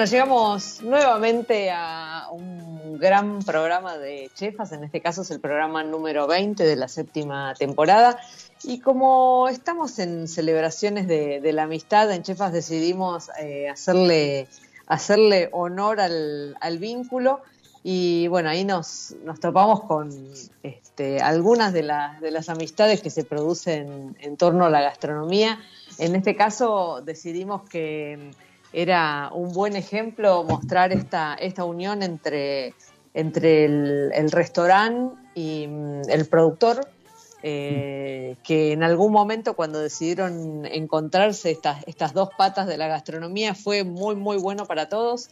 Bueno, llegamos nuevamente a un gran programa de chefas, en este caso es el programa número 20 de la séptima temporada. Y como estamos en celebraciones de, la amistad, en Chefas decidimos eh, hacerle, hacerle honor al, vínculo. Y bueno, ahí nos, nos topamos con este, algunas de, las de las amistades que se producen en torno a la gastronomía. En este caso decidimos que era un buen ejemplo mostrar esta, esta unión entre, entre el, el restaurante y mm, el productor, eh, que en algún momento cuando decidieron encontrarse estas, estas dos patas de la gastronomía fue muy, muy bueno para todos.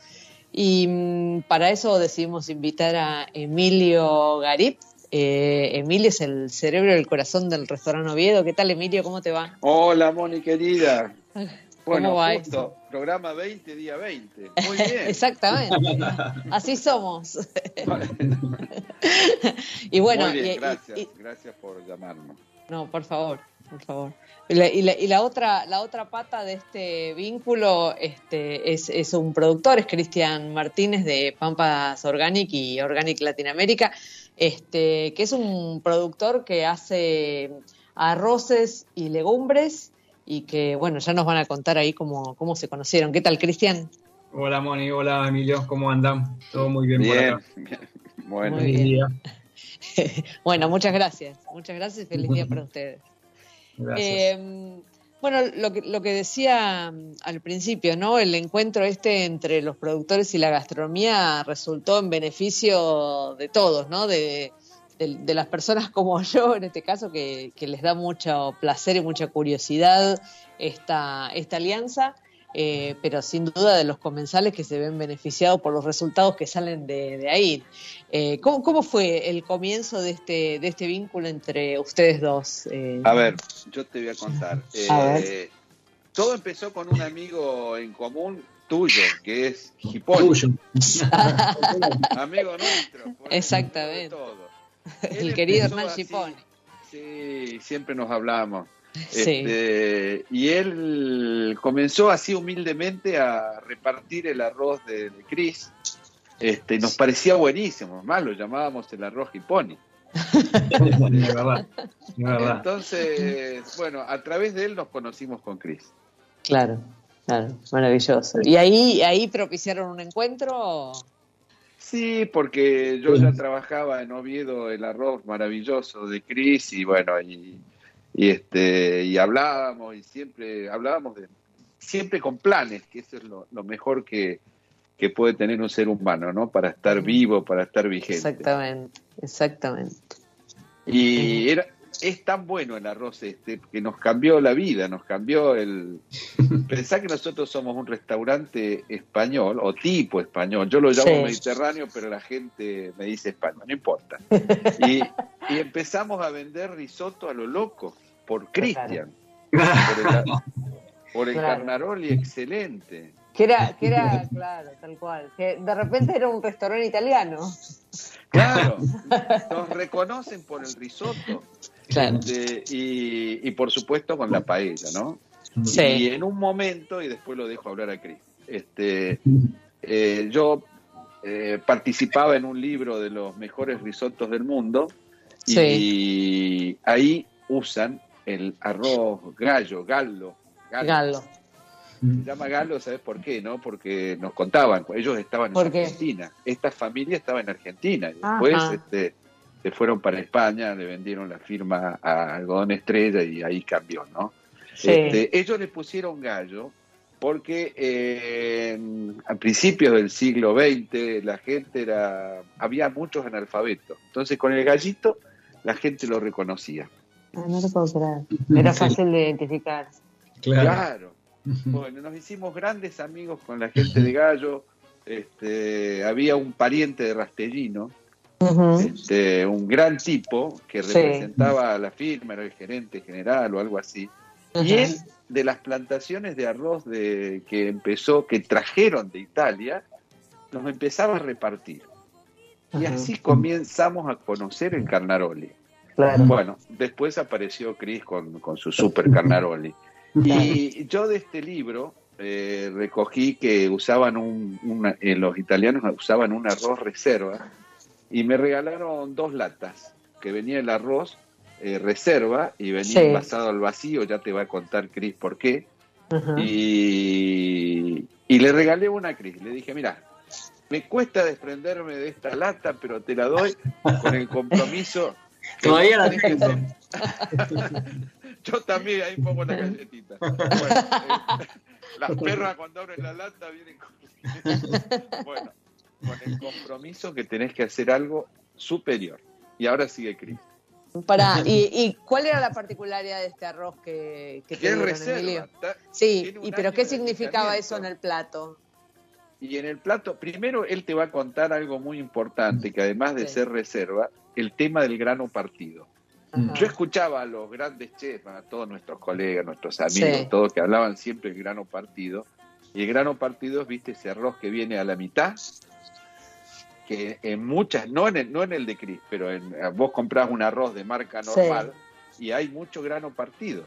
Y mm, para eso decidimos invitar a Emilio Garip. Eh, Emilio es el cerebro y el corazón del restaurante Oviedo. ¿Qué tal, Emilio? ¿Cómo te va? Hola, Moni querida. Bueno, ¿Cómo va justo, programa 20, día 20. Muy bien. Exactamente. Así somos. y bueno, Muy bien, y- gracias. y- gracias por llamarnos. no, por favor, por favor. Y la, y la- y la otra, la otra pata de este vínculo este, es, es un productor, es Cristian Martínez de Pampas Organic y Organic Latinoamérica, este, que es un productor que hace arroces y legumbres y que, bueno, ya nos van a contar ahí cómo, cómo se conocieron. ¿Qué tal, Cristian? Hola Moni, hola Emilio, ¿cómo andan? Todo muy bien, por Bien, acá. bien. Bueno, Muy bien. día. bueno, muchas gracias. Muchas gracias y feliz día para ustedes. Gracias. Eh, bueno, lo que, lo que decía mm, al principio, ¿no? El encuentro este entre los productores y la gastronomía resultó en beneficio de todos, ¿no? De, de- de las personas como yo, en este caso, que, que les da mucho placer y mucha curiosidad esta, esta alianza, eh, pero sin duda de los comensales que se ven beneficiados por los resultados que salen de, de ahí. Eh, ¿cómo, cómo fue el comienzo de este, de este vínculo entre ustedes dos? Eh, a ver, yo te voy a contar. A ver. Eh, todo empezó con un amigo en común tuyo, que es Hipólito, Tuyo. amigo nuestro. Exactamente. todo. el querido Hernán así, Chipone. Sí, siempre nos hablamos. Sí. Este, y él comenzó así humildemente a repartir el arroz de, de Cris. Este, y nos parecía buenísimo, más lo llamábamos el arroz verdad. Entonces, bueno, a través de él nos conocimos con Cris. Claro, claro, maravilloso. ¿Y ahí, ahí propiciaron un encuentro? Sí, porque yo ya trabajaba en Oviedo el arroz maravilloso de Cris y bueno, y, y este y hablábamos y siempre hablábamos de siempre con planes, que eso es lo, lo mejor que, que puede tener un ser humano, ¿no? Para estar vivo, para estar vigente. Exactamente, exactamente. Y era, es tan bueno el arroz este que nos cambió la vida, nos cambió el... Pensá que nosotros somos un restaurante español o tipo español, yo lo llamo Sí. mediterráneo, pero la gente me dice español, no importa. Y, y empezamos a vender risotto a lo loco por Cristian, por el, por el Claro. Carnaroli excelente. Que era, que era, claro, tal cual. Que de repente era un restaurante italiano. Claro, nos reconocen por el risotto. Claro. Este, y, y por supuesto con la paella, ¿no? Sí. Y en un momento, y después lo dejo hablar a Cris, este, eh, yo eh, participaba en un libro de los mejores risottos del mundo y ahí usan el arroz gallo, gallo. Gallo. Se llama Galo, ¿sabes por qué? no Porque nos contaban, ellos estaban en Argentina, esta familia estaba en Argentina, y después este, se fueron para España, le vendieron la firma a Algodón Estrella y ahí cambió, ¿no? Este, ellos le pusieron gallo porque eh, a principios del siglo XX la gente era, había muchos analfabetos, entonces con el gallito la gente lo reconocía. Ah, no lo puedo creer. Era fácil de identificar. claro. Bueno, nos hicimos grandes amigos con la gente de Gallo. Este, había un pariente de Rastellino, este, un gran tipo que representaba a la firma, era el gerente general o algo así. Y él, de las plantaciones de arroz de, que empezó, que trajeron de Italia, nos empezaba a repartir. Y así comenzamos a conocer el Carnaroli. Bueno, después apareció Cris con, con su super Carnaroli. Y yo de este libro eh, recogí que usaban un, eh, los italianos usaban un arroz reserva y me regalaron dos latas, que venía el arroz eh, reserva y venía envasado al vacío, ya te va a contar Cris por qué. y, y, le regalé una a Cris, le dije, mira, me cuesta desprenderme de esta lata, pero te la doy con el compromiso. Todavía la tengo. Yo también ahí pongo la galletita. Eh, las perras cuando abren la lata vienen con... Bueno, con el compromiso que tenés que hacer algo superior. Y ahora sigue Cris. Para, ¿y, cuál era la particularidad de este arroz que, que te reserva, Sí, y, pero ¿qué significaba eso en el plato? Y en el plato, primero él te va a contar algo muy importante, que además de ser reserva, el tema del grano partido. Yo escuchaba a los grandes chefs, a todos nuestros colegas, nuestros amigos, todos que hablaban siempre del grano partido. Y el grano partido es, viste, ese arroz que viene a la mitad, que en muchas, no en el, no en el de Cris, pero en, vos comprás un arroz de marca normal y hay mucho grano partido.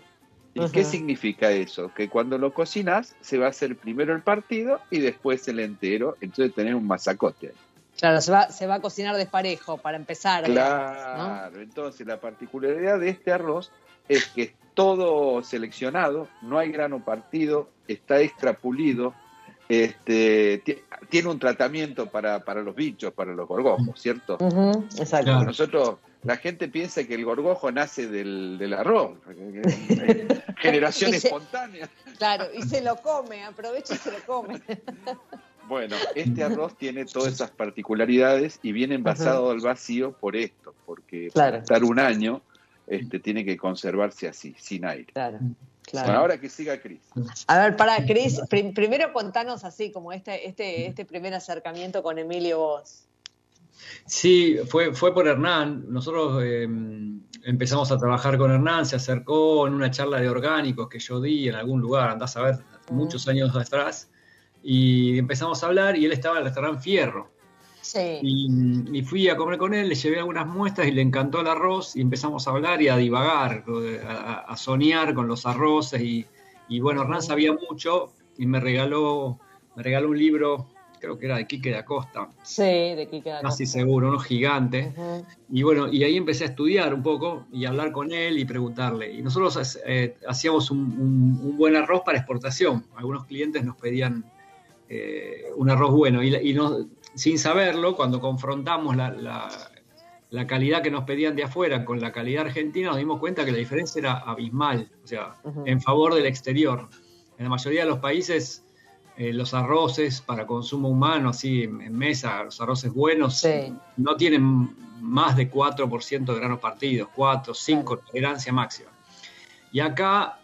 ¿Y qué significa eso? Que cuando lo cocinas se va a hacer primero el partido y después el entero, entonces tenés un masacote. Claro, se va, se va a cocinar desparejo para empezar. Claro, entonces la particularidad de este arroz es que es todo seleccionado, no hay grano partido, está extra pulido, este, tiene un tratamiento para, para los bichos, para los gorgojos, ¿cierto? exacto. Nosotros, la gente piensa que el gorgojo nace del, del arroz, generación espontánea. Claro, y se lo come, aprovecha y se lo come. Bueno, este arroz tiene todas esas particularidades y viene envasado al vacío por esto, porque para estar un año este, tiene que conservarse así, sin aire. Claro. Claro. ahora que siga Cris. A ver, para Cris, primero contanos así, como este, este, este primer acercamiento con Emilio Vos. Sí, fue, fue por Hernán. Nosotros em, empezamos a trabajar con Hernán, se acercó en una charla de orgánicos que yo di en algún lugar, andás a ver, muchos años atrás y empezamos a hablar y él estaba en el restaurante Fierro. Sí. Y, fui a comer con él, le llevé algunas muestras y le encantó el arroz y empezamos a hablar y a divagar, a, soñar con los arroces y, y, bueno, Hernán sabía mucho y me regaló, me regaló un libro, creo que era de Quique de Acosta. Sí, de Quique de Acosta. Casi seguro, uno gigante. Y bueno, y ahí empecé a estudiar un poco y a hablar con él y preguntarle. Y nosotros eh, hacíamos un, un buen arroz para exportación. Algunos clientes nos pedían eh, un arroz bueno. Y, no, sin saberlo, cuando confrontamos la, calidad que nos pedían de afuera con la calidad argentina, nos dimos cuenta que la diferencia era abismal, o sea, en favor del exterior. En la mayoría de los países, eh, los arroces para consumo humano, así en, mesa, los arroces buenos, no tienen más de 4% de granos partidos, 4, 5, tolerancia máxima. Y acá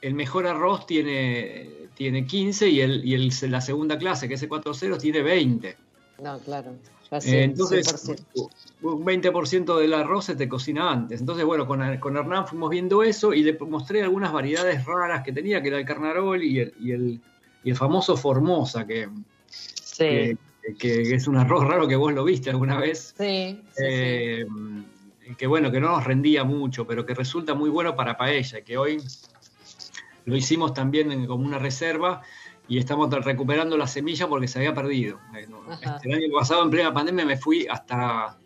el mejor arroz tiene tiene 15 y, el, y el, la segunda clase, que es el 4.0, tiene 20. No, claro. Eh, entonces, un 20% del arroz se te cocina antes. Entonces, bueno, con, con, Hernán fuimos viendo eso y le mostré algunas variedades raras que tenía, que era el carnarol y el, y el, y el famoso Formosa, que, que, es un arroz raro que vos lo viste alguna vez. Sí. Eh, que bueno, que no nos rendía mucho, pero que resulta muy bueno para paella, que hoy lo hicimos también como una reserva y estamos recuperando la semilla porque se había perdido. Eh, este, el año pasado, en plena pandemia, me fui hasta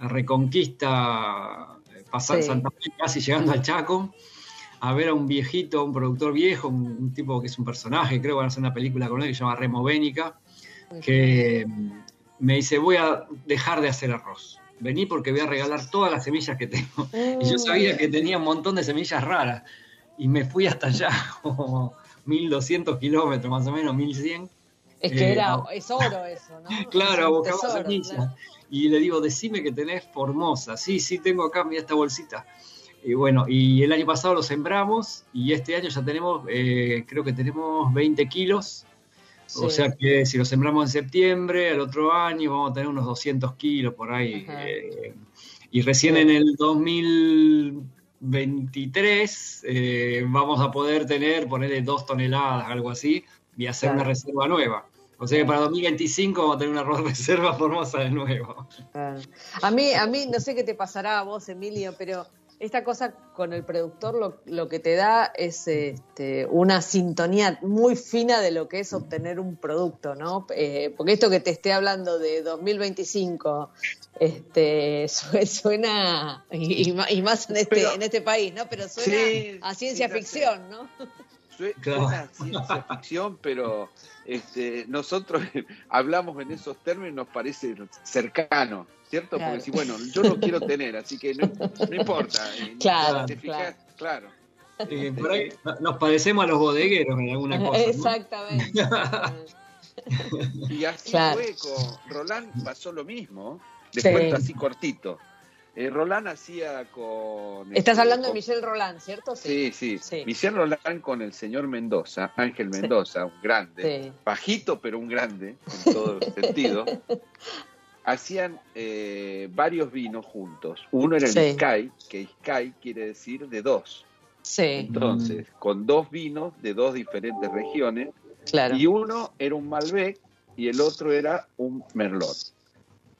Reconquista, pasando Sí. Santa Fe, casi llegando al Chaco, a ver a un viejito, un productor viejo, un, un tipo que es un personaje, creo que van a hacer una película con él que se llama Remo Bénica, que me dice, voy a dejar de hacer arroz. Vení porque voy a regalar todas las semillas que tengo. Y yo sabía que tenía un montón de semillas raras. Y me fui hasta allá, como 1200 kilómetros, más o menos, 1100. Es que Eh, era, no. es oro eso, ¿no? Claro, tesoro, semillas. claro. Y le digo, decime que tenés Formosa. Sí, sí, tengo acá, mira esta bolsita. Y bueno, y el año pasado lo sembramos y este año ya tenemos, eh, creo que tenemos 20 kilos. O sea que si lo sembramos en septiembre, al otro año vamos a tener unos 200 kilos por ahí. Eh, y recién Sí. en el 2023 eh, vamos a poder tener, ponerle dos toneladas, algo así, y hacer Claro. una reserva nueva. O sea que para 2025 vamos a tener una reserva formosa de nuevo. Claro. A mí, a mí, no sé qué te pasará a vos, Emilio, pero esta cosa con el productor lo, lo que te da es este, una sintonía muy fina de lo que es obtener un producto, ¿no? Eh, porque esto que te esté hablando de 2025, este, su- suena, y, y más en este, Pero- en este país, ¿no? Pero suena Sí, a ciencia sí, ya sé. ficción, ¿no? Suena a ciencia ficción, pero este, nosotros hablamos en esos términos y nos parece cercano, ¿cierto? Claro. Porque si, bueno, yo lo quiero tener, así que no, no importa. Y Claro, ¿Te fijas? Claro. Eh, por ahí no- nos parecemos a los bodegueros en alguna cosa. ¿no? Exactamente. Y así Claro. fue con Roland, pasó lo mismo. Después Sí. así cortito. Eh, Roland hacía con. Estás este, hablando de Michel Roland, ¿cierto? Sí, sí. Sí. Michel Roland con el señor Mendoza, Ángel Sí. Mendoza, un grande, Sí. bajito pero un grande, en todo sentido, hacían eh, varios vinos juntos. Uno era el Sí. Sky, que Sky quiere decir de dos. Sí, Entonces, con dos vinos de dos diferentes regiones, claro. y uno era un Malbec y el otro era un Merlot.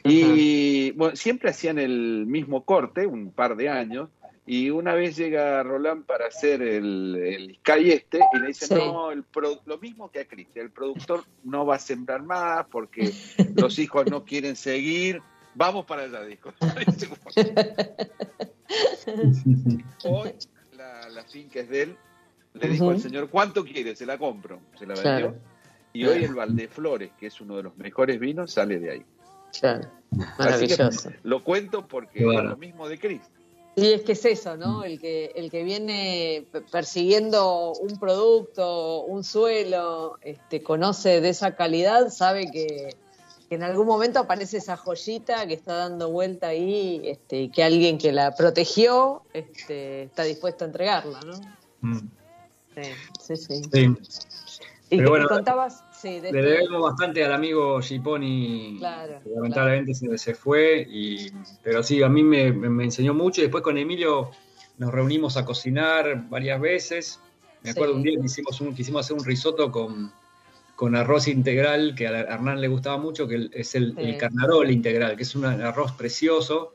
Y bueno, siempre hacían el mismo corte, un par de años, y una vez llega Roland para hacer el, el Sky este y le dice, Sí. no, el pro- lo mismo que a Cristian, el productor no va a sembrar más porque los hijos no quieren seguir, vamos para allá, dijo. "Bueno, Hoy la, la finca es de él, le dijo al señor, ¿cuánto quiere? Se la compro, se la vendió. Claro. Y hoy el Valdeflores, que es uno de los mejores vinos, sale de ahí. Claro. Así que Maravilloso. lo cuento porque Claro. es lo mismo de Chris. Y es que es eso, ¿no? El que, el que viene persiguiendo un producto, un suelo, este, conoce de esa calidad, sabe que, que en algún momento aparece esa joyita que está dando vuelta ahí este, y que alguien que la protegió este, está dispuesto a entregarla, ¿no? Mm, Sí, sí. sí. sí. Y que bueno, contabas, sí, de Le debemos bastante al amigo Giponi, Claro, que lamentablemente se, se fue, y, pero sí, a mí me, me- enseñó mucho después con Emilio nos reunimos a cocinar varias veces. Me acuerdo Sí. un día que hicimos, un, quisimos hacer un risotto con, con arroz integral, que a Hernán le gustaba mucho, que es el, Sí. el carnarol integral, que es un arroz precioso,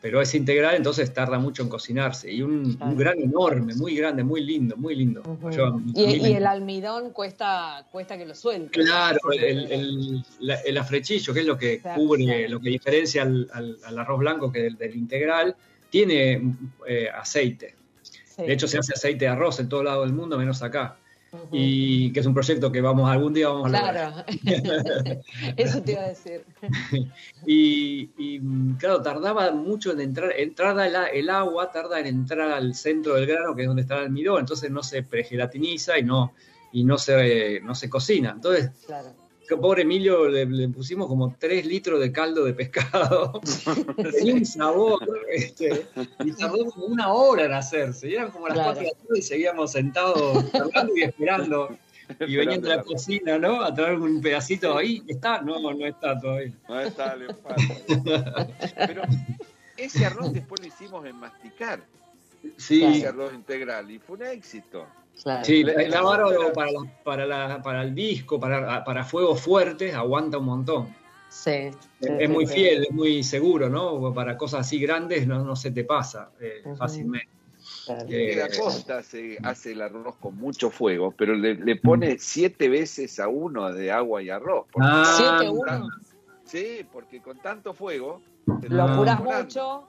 pero es integral, entonces tarda mucho en cocinarse. Y un, Claro. un grano enorme, muy grande, muy lindo, muy lindo. Yo- y, el almidón cuesta, cuesta que lo suelte. Claro, Sí, el, el, la- el afrechillo, que es lo que Claro, cubre, claro. lo que diferencia al, al- al arroz blanco que del, del integral, tiene eh, aceite. sí. De hecho, se hace aceite de arroz en todo lado del mundo, menos acá. Y que es un proyecto que vamos algún día vamos a lograr. Claro, eso te iba a decir. Y, y, mm, claro, tardaba mucho en entrar, entrada el, el agua, tarda en entrar al centro del grano, que es donde está el almidón, entonces no se pregelatiniza y no, y no se, no se cocina. Entonces, Claro. Que pobre Emilio le, le pusimos como 3 litros de caldo de pescado. Un sabor. este, y tardó como una hora en hacerse. Y eran como las Claro. 4 de la tarde y seguíamos sentados hablando y esperando. Y venían de la cocina, ¿no? A traer un pedacito ahí. ¿Está? No, no está todavía. No está, le falta. Pero ese arroz después lo hicimos en masticar, Sí, ese arroz integral, y fue un éxito. Claro. sí bárbaro la- para, la- para, la- para el disco, para, para fuegos fuertes, aguanta un montón. Sí, sí, Es sí, muy sí. fiel, es muy seguro, ¿no? Para cosas así grandes no, no se te pasa eh, fácilmente. Claro. Eh, la costa se hace el arroz con mucho fuego, pero le, le pone siete veces a uno de agua y arroz. Ah, Siete, uno. Sí, porque con tanto fuego... se Lo está apurás demorando. mucho.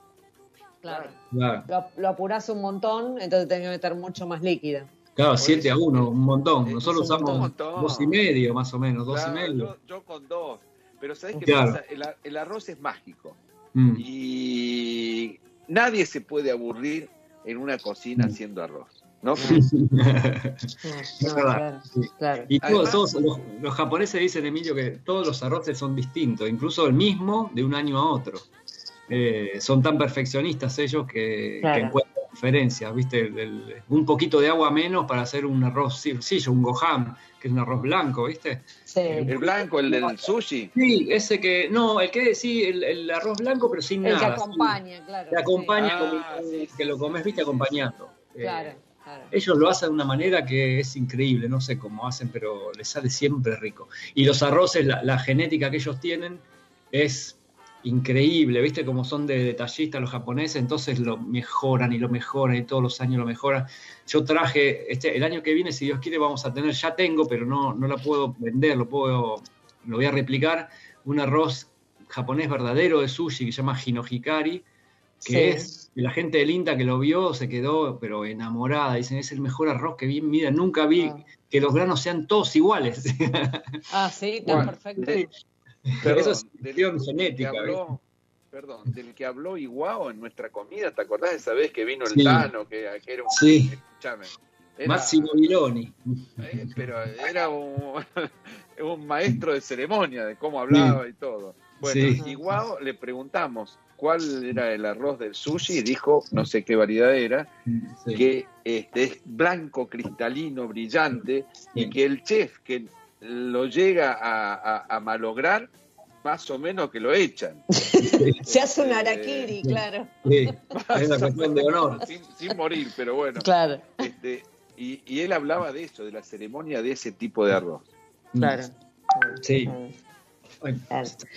Claro. Claro, Lo, lo apurás un montón, entonces tenés que meter mucho más líquido. Claro Por 7 a eso- 1, un montón. es Nosotros un usamos montón. dos y medio, más o menos, dos Claro, y medio. Yo, yo con dos. Pero ¿sabes qué Claro. pasa? El, arroz es mágico. Mm. Y nadie se puede aburrir en una cocina Mm. haciendo arroz. ¿no? Es verdad, claro, sí. claro. Y todos, Además- todos los, los japoneses dicen, Emilio, que todos los arroces son distintos, incluso el mismo de un año a otro. Eh, son tan perfeccionistas ellos que, Claro. que encuentran diferencias, ¿viste? Un poquito de agua menos para hacer un arroz sencillo, un gohan, que es un arroz blanco, ¿viste? Sí. El blanco, el del sushi. Sí, ese que, no, el que, sí, el, el arroz blanco, pero sin El que nada. acompaña, claro. Que acompaña, Ah, como- sí, que lo comes, ¿viste? Acompañando. sí. Eh, Claro, claro. ellos lo hacen de una manera que es increíble, no sé cómo hacen, pero les sale siempre rico. Y los arroces, la, la genética que ellos tienen es increíble, ¿viste? Como son de detallistas los japoneses, entonces lo mejoran y lo mejoran y todos los años lo mejoran. Yo traje, este, el año que viene, si Dios quiere, vamos a tener, ya tengo, pero no, no la puedo vender, lo puedo, lo voy a replicar, un arroz japonés verdadero de sushi que se llama Hinohikari, que Sí. es, y la gente del INTA que lo vio se quedó, pero enamorada, dicen, es el mejor arroz que vi, mira, nunca vi Ah. que los granos sean todos iguales. Ah, sí, está Bueno, perfecto. De- Eso es del- genética, que habló- perdón, del que habló Iguao en nuestra comida, ¿te acordás de esa vez que vino el Sí. Tano? Que, que era un. Sí. Escuchame. Era- Máximo Viloni. eh, pero era un, un maestro de ceremonia, de cómo hablaba y todo. Bueno, Sí. Iguao le preguntamos cuál era el arroz del sushi y dijo, no sé qué variedad era, Sí. que este, es blanco, cristalino, brillante, y que el chef que lo llega a, a- a malograr, más o menos que lo echan. Se hace un Eh, harakiri, claro. Sí, es una cuestión de honor. Sin, sin morir, pero bueno. Claro, Este, y, y él hablaba de eso, de la ceremonia de ese tipo de arroz. claro. Sí.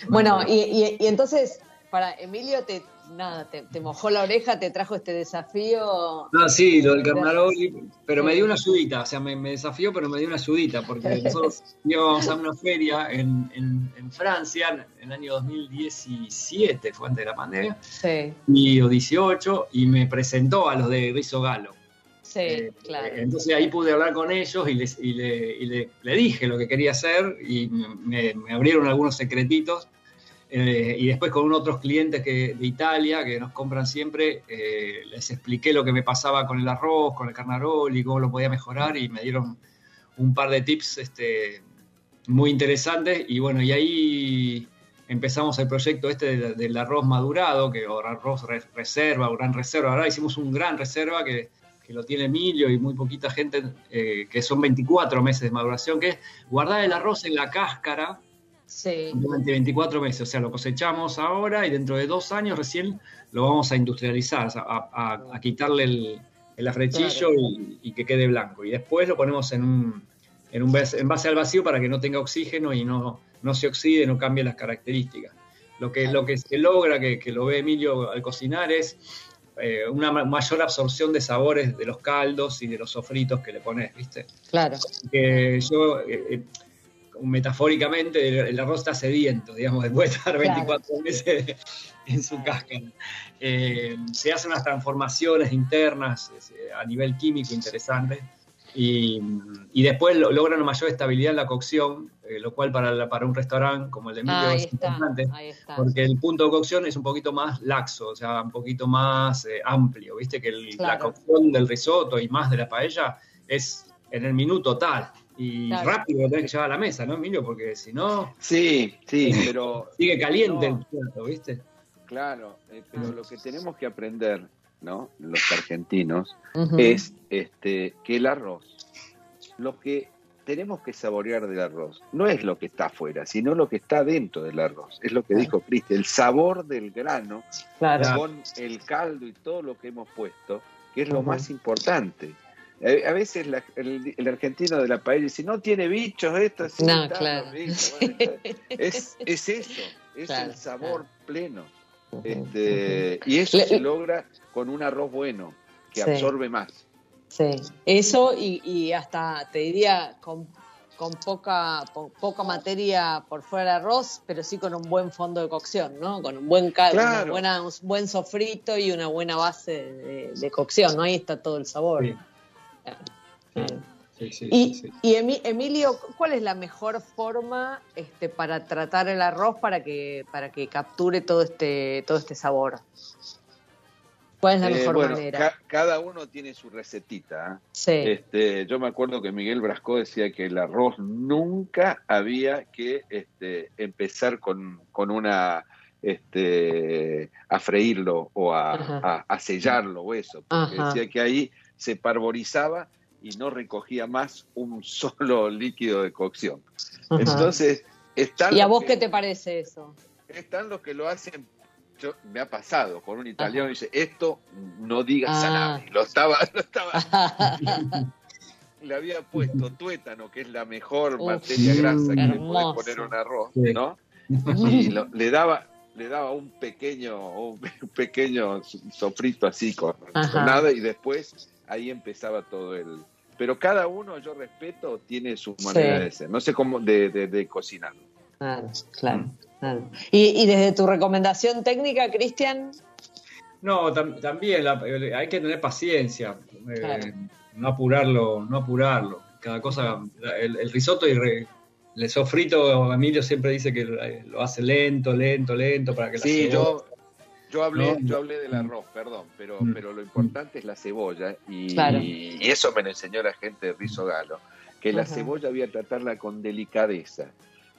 Bueno, y, y- y entonces, para Emilio, te, nada, te, te mojó la oreja, te trajo este desafío. Ah, sí, lo del Carnaroli, pero me dio una ayudita, o sea, me, me desafió, pero me dio una ayudita, porque nosotros íbamos a una feria en, en- en Francia, en el año 2017, fue antes de la pandemia, Sí, y, o 18, y me presentó a los de Rizzo Galo. sí, Eh, claro. Entonces ahí pude hablar con ellos y, les, y, le, y le- le dije lo que quería hacer y me, me abrieron algunos secretitos. Eh, y después con otros clientes que, de Italia que nos compran siempre, eh, les expliqué lo que me pasaba con el arroz, con el carnarol y cómo lo podía mejorar y me dieron un par de tips este, muy interesantes. Y bueno, y ahí empezamos el proyecto este del, arroz madurado, que o arroz re- reserva gran reserva. Ahora hicimos un gran reserva que, que lo tiene Emilio y muy poquita gente, eh, que son 24 meses de maduración, que es guardar el arroz en la cáscara Sí, durante 24 meses. O sea, lo cosechamos ahora y dentro de dos años recién lo vamos a industrializar, a, a- a quitarle el, el afrechillo Claro. y, y que quede blanco. Y después lo ponemos en un en un base, envase al vacío para que no tenga oxígeno y no, no se oxide, no cambie las características. Lo que, lo que se logra, que, que lo ve Emilio al cocinar, es eh, una ma- mayor absorción de sabores de los caldos y de los sofritos que le pones, ¿viste? claro. que yo, eh, eh, metafóricamente, el, el arroz está sediento, digamos, después de estar 24 meses en su cáscara. Eh, se hacen unas transformaciones internas eh, a nivel químico interesantes y, y después lo- logran una mayor estabilidad en la cocción, eh, lo cual para, la- para un restaurante como el de Emilio Ahí es está, importante. ahí está. Porque el punto de cocción es un poquito más laxo, o sea, un poquito más eh, amplio, viste que el- la cocción del risotto y más de la paella es en el minuto tal y Claro. rápido lo tenés que llevar a la mesa, ¿no, Emilio? Porque si no, Sí, sí, pero sigue caliente No. el plato, ¿viste? claro, eh, pero lo que tenemos que aprender, ¿no? Los argentinos, es este que el arroz, lo que tenemos que saborear del arroz, no es lo que está afuera, sino lo que está dentro del arroz. Es lo que dijo Cristi, el sabor del grano Claro. con el caldo y todo lo que hemos puesto, que es lo más importante. A veces la- el, el argentino de la paella dice, no tiene bichos esto, sí, No, claro. los bichos". Bueno, es, es eso, es Claro, el sabor pleno. Este, y eso Le- se logra con un arroz bueno, que Sí. absorbe más. Sí, eso y, y hasta te diría con con poca, po- poca materia por fuera del arroz, pero sí con un buen fondo de cocción, ¿no? Con un buen caldo, Claro. un buen sofrito y una buena base de, de cocción, ¿no? Ahí está todo el sabor. Sí. Sí, sí, Y, sí, sí. y Emi- Emilio, ¿cuál es la mejor forma este, para tratar el arroz para que, para que capture todo este, todo este sabor? ¿Cuál es la Eh, mejor bueno, manera? ca- cada uno tiene su recetita. ¿eh? sí, Este, yo me acuerdo que Miguel Brasco decía que el arroz nunca había que este, empezar con, con una este, a freírlo o a, Ajá. a- a sellarlo o eso, porque Ajá. decía que ahí se parborizaba y no recogía más un solo líquido de cocción. Ajá. Entonces, están ¿Y a vos que- qué te parece eso? están los que lo hacen. Yo, me ha pasado con un italiano y dice, esto no digas Ah. salami. Lo estaba, lo estaba le había puesto tuétano, que es la mejor Uf, materia grasa que le podés poner a un arroz. ¿no? Y lo- le daba le daba un pequeño un pequeño sofrito así con, con nada y después ahí empezaba todo el pero cada uno yo respeto tiene su manera Sí. de ser no sé cómo de, de, de cocinar Claro, claro, claro. ¿Y, y desde tu recomendación técnica, Cristian? No, tam- también la- eh, hay que tener paciencia, eh, no apurarlo, no apurarlo. Cada cosa, la- el, el risotto y re- el sofrito, Emilio siempre dice que eh, lo hace lento, lento, lento para que la sí yo yo hablé No. yo hablé del arroz perdón pero Mm. pero lo importante es la cebolla y, Claro. y eso me lo enseñó la gente de Rizo Galo que la Ajá. cebolla había que tratarla con delicadeza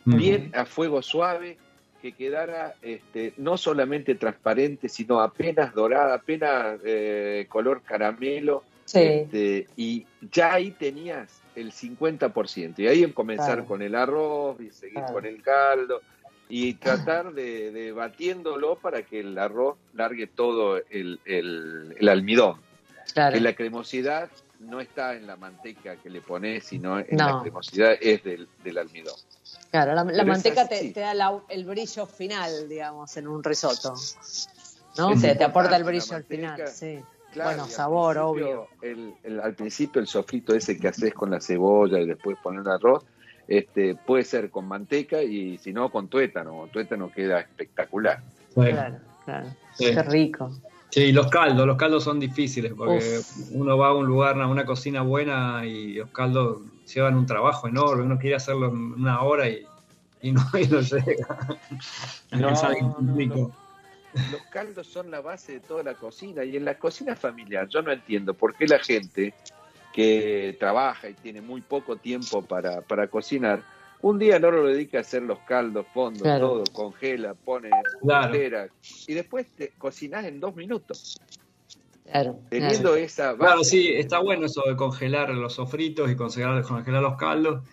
Mm. bien a fuego suave, que quedara este, no solamente transparente, sino apenas dorada, apenas eh, color caramelo. Sí, este, y ya ahí tenías el 50%. Y ahí comenzar Claro. con el arroz y seguir Claro. con el caldo y tratar de, de batiéndolo para que el arroz largue todo el, el- el almidón. claro. Que la cremosidad no está en la manteca que le pones, sino en No. la cremosidad es del, del almidón. Claro, la, manteca te, da la- el brillo final, digamos, en un risotto. ¿no? O sea, te aporta el brillo al final, sí. Claro, bueno, sabor, obvio. el- el- al principio el sofrito ese que haces con la cebolla y después poner el arroz, este, puede ser con manteca y si no con tuétano. Tuétano queda espectacular. Sí. Claro, claro. Sí. Qué rico. Sí, los caldos, los caldos son difíciles porque Uf. uno va a un lugar, a una cocina buena y los caldos llevan un trabajo enorme, uno quiere hacerlo en una hora y, y no, y no llega. No, no, rico. Los caldos son la base de toda la cocina y en la cocina familiar yo no entiendo por qué la gente que trabaja y tiene muy poco tiempo para, para cocinar, un día no lo dedica a hacer los caldos, fondos, Claro. todo, congela, pone Claro. heladera, y después te cocinás en dos minutos, Claro. teniendo claro. esa base. Claro, sí, está bueno eso de congelar los sofritos y congelar, congelar los caldos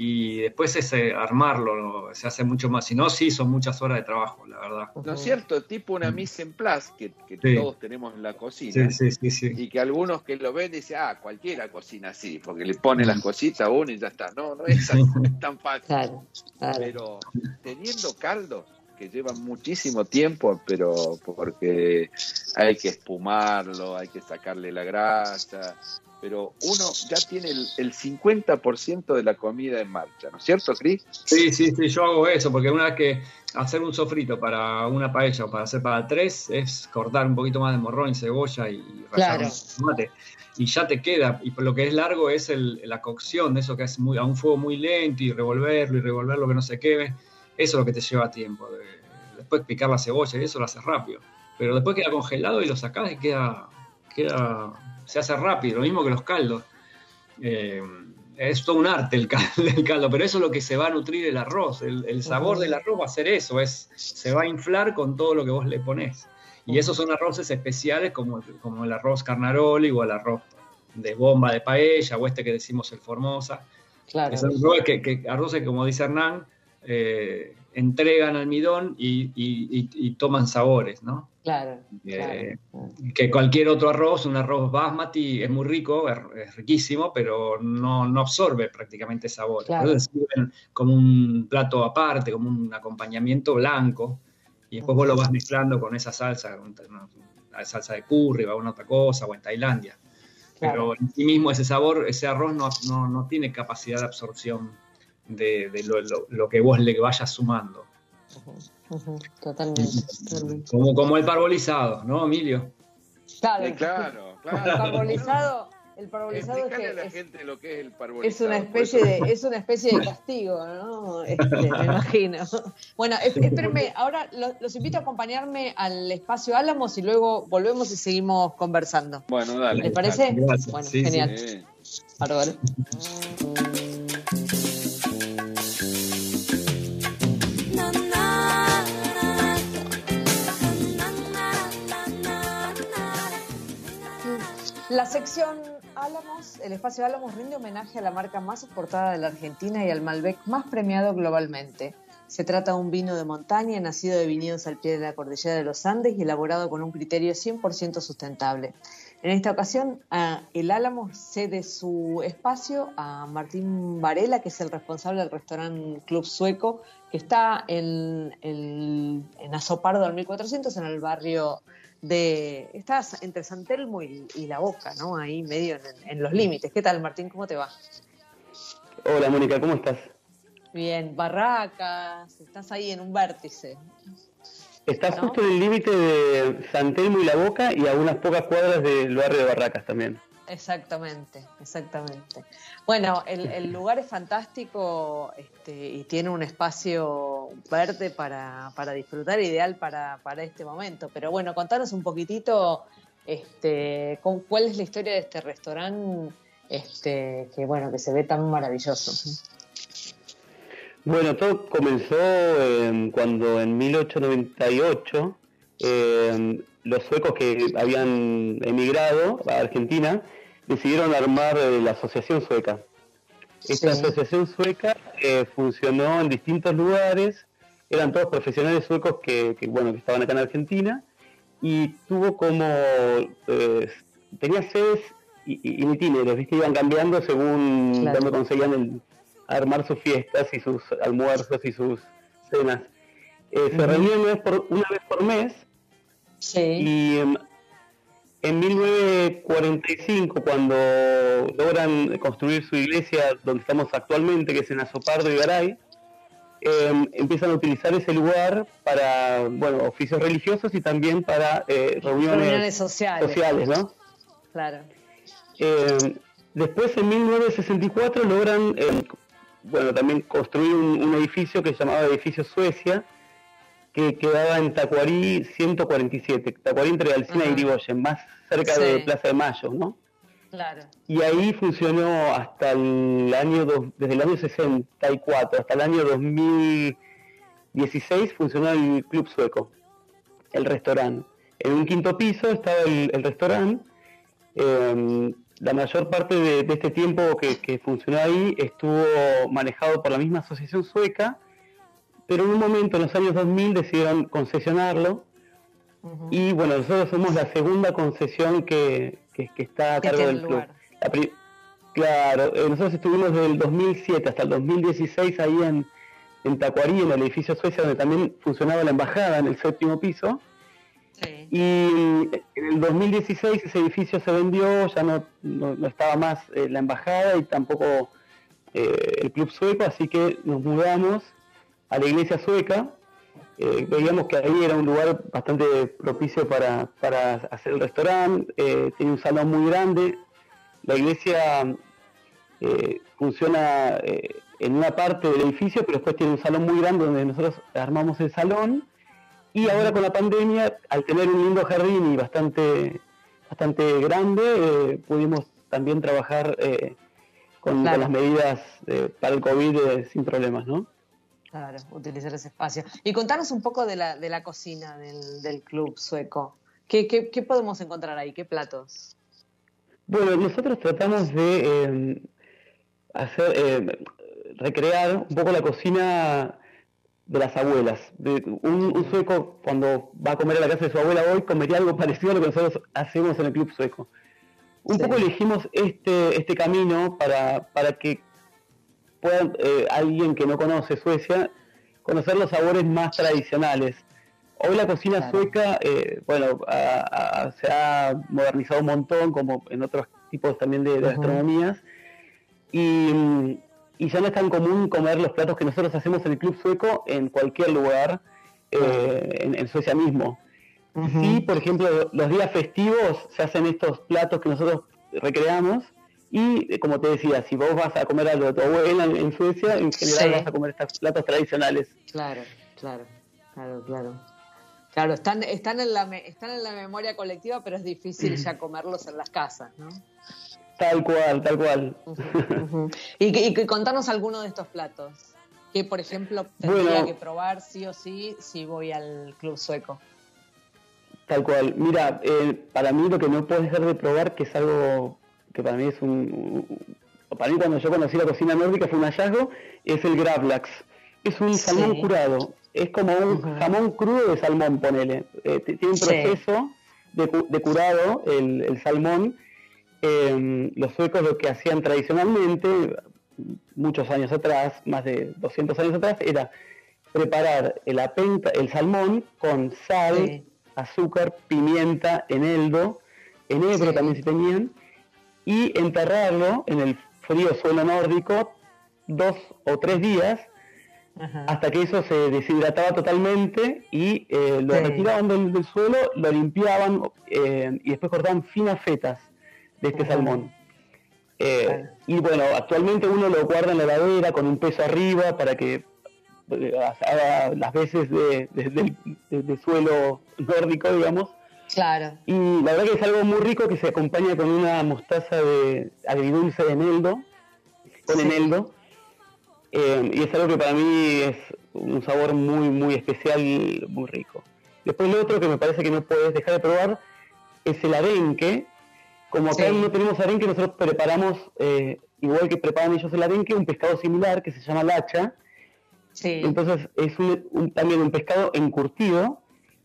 y después ese armarlo, ¿no? se hace mucho más. Si no, sí, son muchas horas de trabajo, la verdad. ¿No es cierto? Tipo una mise en place que, que Sí. todos tenemos en la cocina. Sí, sí, sí, sí. Y que algunos que lo ven dicen, ah, cualquiera cocina así, porque le pone las cositas a uno y ya está. No, no es, así, no es tan fácil. Claro, claro. Pero teniendo caldos que llevan muchísimo tiempo, pero porque hay que espumarlo, hay que sacarle la grasa, pero uno ya tiene el, el 50% de la comida en marcha, ¿no es cierto, Cris? Sí, sí, sí, yo hago eso, porque una vez que hacer un sofrito para una paella o para hacer para tres es cortar un poquito más de morrón y cebolla y rallar Claro. tomate. Y ya te queda, y por lo que es largo es el- la cocción, eso que es muy, a un fuego muy lento y revolverlo y revolverlo que no se queme, eso es lo que te lleva tiempo. de- después picar la cebolla y eso lo haces rápido. Pero después queda congelado y lo sacás y queda, queda se hace rápido, lo mismo que los caldos. Eh, es todo un arte el caldo, el caldo, pero eso es lo que se va a nutrir el arroz. El, el sabor del arroz va a ser eso, es, se va a inflar con todo lo que vos le ponés. Y esos son arroces especiales como, como el arroz carnaroli o el arroz de bomba de paella o este que decimos el Formosa. claro. Que son que, que- arroces como dice Hernán, eh, entregan almidón y, y- y- toman sabores, ¿no? Claro, Eh, claro. que cualquier otro arroz, un arroz basmati, es muy rico, es, es riquísimo, pero no, no absorbe prácticamente sabor. Claro. Se sirven como un plato aparte, como un acompañamiento blanco, y después vos lo vas mezclando con esa salsa, con una- la salsa de curry o alguna otra cosa, o en Tailandia. Claro. Pero en sí mismo ese sabor, ese arroz no, no, no tiene capacidad de absorción de, lo, que vos le vayas sumando. Totalmente, Como, como el parbolizado, ¿no, Emilio? Claro, claro, claro. El parbolizado el parbolizado es que a la es, gente lo que es el parbolizado. Es una especie de, es una especie de castigo, ¿no? Este, me imagino. Bueno, espérenme, ahora los, invito a acompañarme al espacio Álamos y luego volvemos y seguimos conversando. Bueno, dale. ¿Les parece? Bueno, genial. Sí. La sección Álamos, el espacio Álamos rinde homenaje a la marca más exportada de la Argentina y al Malbec más premiado globalmente. Se trata de un vino de montaña nacido de viñedos al pie de la cordillera de los Andes y elaborado con un criterio 100% sustentable. En esta ocasión, el Álamos cede su espacio a Martín Varela, que es el responsable del restaurante Club Sueco, que está en, en, en Azopardo al 1400, en el barrio de. Estás entre San Telmo y, La Boca, ¿no? Ahí medio en, los límites. ¿Qué tal, Martín? ¿Cómo te va? Hola, Mónica, ¿cómo estás? Bien, Barracas, estás ahí en un vértice. Estás justo en el límite de San Telmo y La Boca y a unas pocas cuadras del barrio de Barracas también. Exactamente, exactamente. Bueno, el, lugar es fantástico este, y tiene un espacio verde para, para disfrutar, ideal para, para, este momento. Pero bueno, contanos un poquitito este, cuál es la historia de este restaurante este, que, bueno, que se ve tan maravilloso. Bueno, todo comenzó cuando en 1898 eh, los suecos que habían emigrado a Argentina decidieron armar eh, la Asociación Sueca. Esta Asociación Sueca eh, funcionó en distintos lugares, eran todos profesionales suecos que, bueno, que estaban acá en Argentina, y tuvo como, eh, tenía sedes y, itineros, ¿viste? iban cambiando según cuando conseguían armar sus fiestas y sus almuerzos y sus cenas. Se reunían una vez, por, una vez por mes sí. y em, en 1945, cuando logran construir su iglesia donde estamos actualmente, que es en Azopardo y Garay, em, empiezan a utilizar ese lugar para bueno oficios religiosos y también para eh, reuniones, sociales. ¿no? Claro. Em, después, en 1964, logran em, bueno también construir un, un, edificio que se llamaba Edificio Suecia, que quedaba en Tacuarí 147, Tacuarí entre Alcina y Irigoyen, más cerca de Plaza de Mayo, ¿no? Claro. Y ahí funcionó hasta el año, desde el año 64 hasta el año 2016 funcionó el Club Sueco, el restaurante. En un quinto piso estaba el, restaurante. Em, la mayor parte de, este tiempo que, que, funcionó ahí estuvo manejado por la misma asociación sueca pero en un momento, en los años 2000, decidieron concesionarlo. Y bueno, nosotros somos la segunda concesión que, está a cargo del club. claro, eh, nosotros estuvimos desde el 2007 hasta el 2016 ahí en, en Tacuarí, en el edificio Suecia, donde también funcionaba la embajada en el séptimo piso. Y en el 2016 ese edificio se vendió, ya no, no, estaba más eh, la embajada y tampoco eh, el club sueco, así que nos mudamos a la iglesia sueca. Eh, veíamos que ahí era un lugar bastante propicio para, hacer el restaurante, eh, tiene un salón muy grande. La iglesia eh, funciona en una parte del edificio, pero después tiene un salón muy grande donde nosotros armamos el salón. Y ahora con la pandemia, al tener un lindo jardín y bastante, bastante grande, pudimos también trabajar con, las medidas para el COVID sin problemas, ¿no? Claro, utilizar ese espacio. Y contanos un poco de la, de la cocina del, club sueco. ¿Qué, ¿Qué, podemos encontrar ahí? ¿Qué platos? Bueno, nosotros tratamos de em, hacer, em, recrear un poco la cocina de las abuelas. un, sueco cuando va a comer a la casa de su abuela hoy comería algo parecido a lo que nosotros hacemos en el club sueco. Un poco elegimos este, este camino para, para que pueda eh, alguien que no conoce Suecia conocer los sabores más tradicionales. Hoy la cocina sueca, eh, bueno, se ha modernizado un montón, como en otros tipos también de, gastronomías, y, y ya no es tan común comer los platos que nosotros hacemos en el Club Sueco en cualquier lugar, eh, en, en, Suecia mismo. Y, por ejemplo, los días festivos se hacen estos platos que nosotros recreamos. Y, eh, como te decía, si vos vas a comer algo de tu abuela en, Suecia, en general vas a comer estos platos tradicionales. Claro, claro, claro, claro. Claro, están, están, en la, están en la memoria colectiva, pero es difícil ya comerlos en las casas, ¿no? Tal cual, tal cual. y, y, contarnos alguno de estos platos. Que, por ejemplo, tendría que probar sí o sí si voy al club sueco. Tal cual. Mira, eh, para mí lo que no puedo dejar de probar, que es algo que para mí es un... Para mí cuando yo conocí la cocina nórdica fue un hallazgo, es el gravlax. Es un salmón curado. Es como un jamón crudo de salmón, ponele. Eh, tiene un proceso de, curado el, salmón. Em, los suecos lo que hacían tradicionalmente, muchos años atrás, más de 200 años atrás, era preparar el, apenta, el salmón con sal, azúcar, pimienta, eneldo, enebro también si tenían, y enterrarlo en el frío suelo nórdico dos o tres días hasta que eso se deshidrataba totalmente y eh, lo retiraban del, suelo, lo limpiaban eh, y después cortaban finas fetas de este salmón. Eh, y bueno, actualmente uno lo guarda en la heladera con un peso arriba para que haga las veces de, de, suelo nórdico, digamos. Claro. Y la verdad que es algo muy rico que se acompaña con una mostaza de agridulce de eneldo, con eneldo. Eh, y es algo que para mí es un sabor muy, muy especial, muy rico. Después lo otro que me parece que no puedes dejar de probar es el arenque. Como acá no tenemos arenque, nosotros preparamos, eh, igual que preparan ellos el arenque, un pescado similar que se llama lacha, entonces es también un pescado encurtido.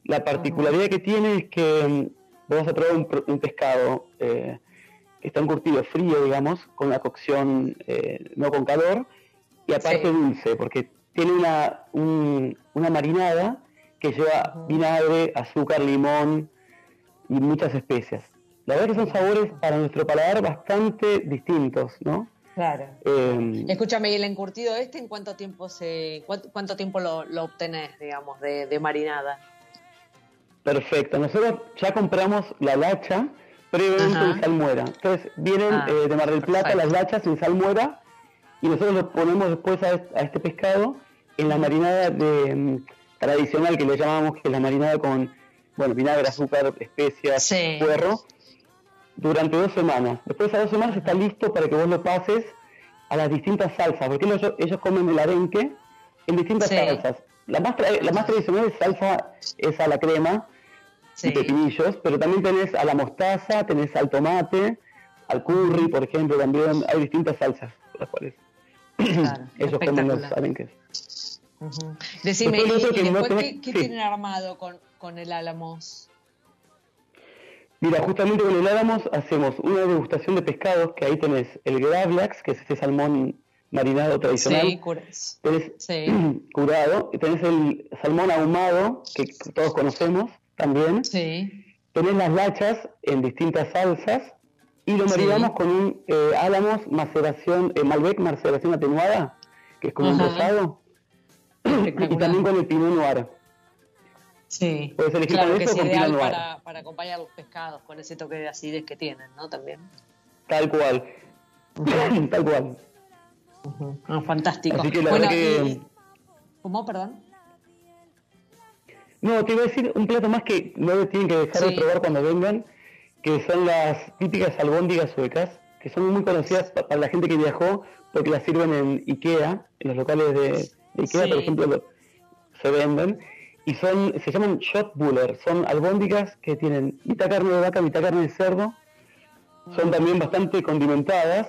La particularidad que tiene es que mm, vamos a probar un, pescado eh, que está encurtido frío, digamos, con una cocción eh, no con calor, y aparte dulce, porque tiene una, una marinada que lleva vinagre, azúcar, limón y muchas especias. La verdad que son sabores para nuestro paladar bastante distintos, ¿no? Claro. Eh, Escúchame, ¿y el encurtido este en cuánto tiempo se cuánto, tiempo lo, lo, obtenés, digamos, de, marinada? Perfecto. Nosotros ya compramos la lacha previamente en salmuera. Entonces vienen ah, eh, de Mar del Plata las lachas en salmuera y nosotros lo ponemos después a, este pescado en la marinada de, mm, tradicional que le llamamos, que es la marinada con bueno, vinagre, azúcar, especias, puerro durante dos semanas. Después de esas dos semanas está listo para que vos lo pases a las distintas salsas, porque ellos, comen el arenque en distintas salsas. La más, la más tradicional es salsa es a la crema y pepinillos, pero también tenés a la mostaza, tenés al tomate, al curry, por ejemplo, también hay distintas salsas las cuales ellos comen los arenques. Decime, ¿y, después, ¿qué, tienen armado con, con el álamos? Mira, justamente con el Álamos hacemos una degustación de pescados, que ahí tenés el gravlax, que es este salmón marinado tradicional. Sí, tenés, sí. curado. Tenés el salmón ahumado, que todos conocemos también. Sí. Tenés las lachas en distintas salsas. Y lo marinamos con un eh, álamos maceración, eh, Malbec maceración atenuada, que es como un rosado. y también con el pinot noir. Sí, claro que es ideal para, para, acompañar los pescados con ese toque de acidez que tienen, ¿no? También. Tal cual, tal cual. Ah, fantástico. bueno, ¿Cómo, perdón? No, te iba a decir un plato más que no tienen que dejar de probar cuando vengan, que son las típicas albóndigas suecas, que son muy conocidas para la gente que viajó, porque las sirven en Ikea, en los locales de, Ikea, por ejemplo, se venden. Y son se llaman shotbuller, son albóndigas que tienen mitad carne de vaca, mitad carne de cerdo, son también bastante condimentadas.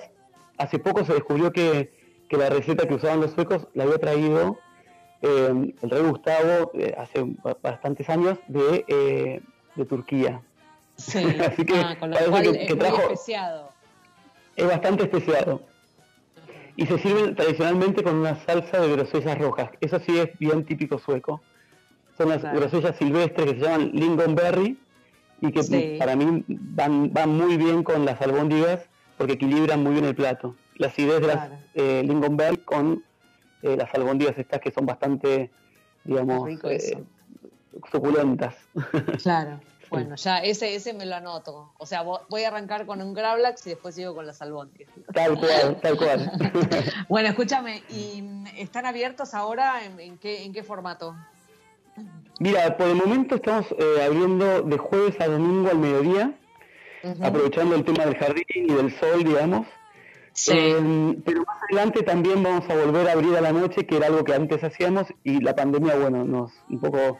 Hace poco se descubrió que, la receta que usaban los suecos la había traído eh, el rey Gustavo eh, hace bastantes años de, eh, de Turquía. Sí. Así que, ah, es trajo, especiado. Es bastante especiado. Y se sirven tradicionalmente con una salsa de grosellas rojas. Eso sí es bien típico sueco son las grosellas silvestres que se llaman lingonberry y que para mí van, van muy bien con las albóndigas porque equilibran muy bien el plato. la acidez de las eh, Lingonberg con eh, las albóndigas estas que son bastante, digamos, eh, suculentas. Claro. Bueno, ya ese, ese me lo anoto. O sea, voy a arrancar con un Gravlax y después sigo con las albóndigas. Tal cual, tal cual. bueno, escúchame, ¿y están abiertos ahora en, qué, en qué formato? Mira, por el momento estamos eh, abriendo de jueves a domingo al mediodía, aprovechando el tema del jardín y del sol, digamos. Sí. Em, pero más adelante también vamos a volver a abrir a la noche, que era algo que antes hacíamos, y la pandemia, bueno, nos un poco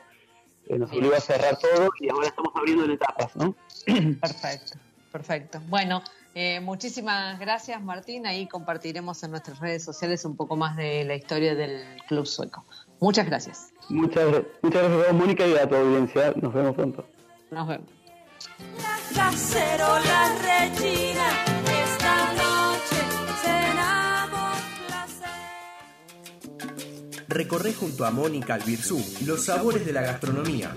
eh, nos obligó a cerrar todo y ahora estamos abriendo en etapas, ¿no? Perfecto, perfecto. Bueno, eh, muchísimas gracias Martín, ahí compartiremos en nuestras redes sociales un poco más de la historia del Club Sueco. Muchas gracias. Muchas, muchas gracias a Mónica y a tu audiencia. Nos vemos pronto. Nos vemos. La Recorre junto a Mónica Albirzú los sabores de la gastronomía,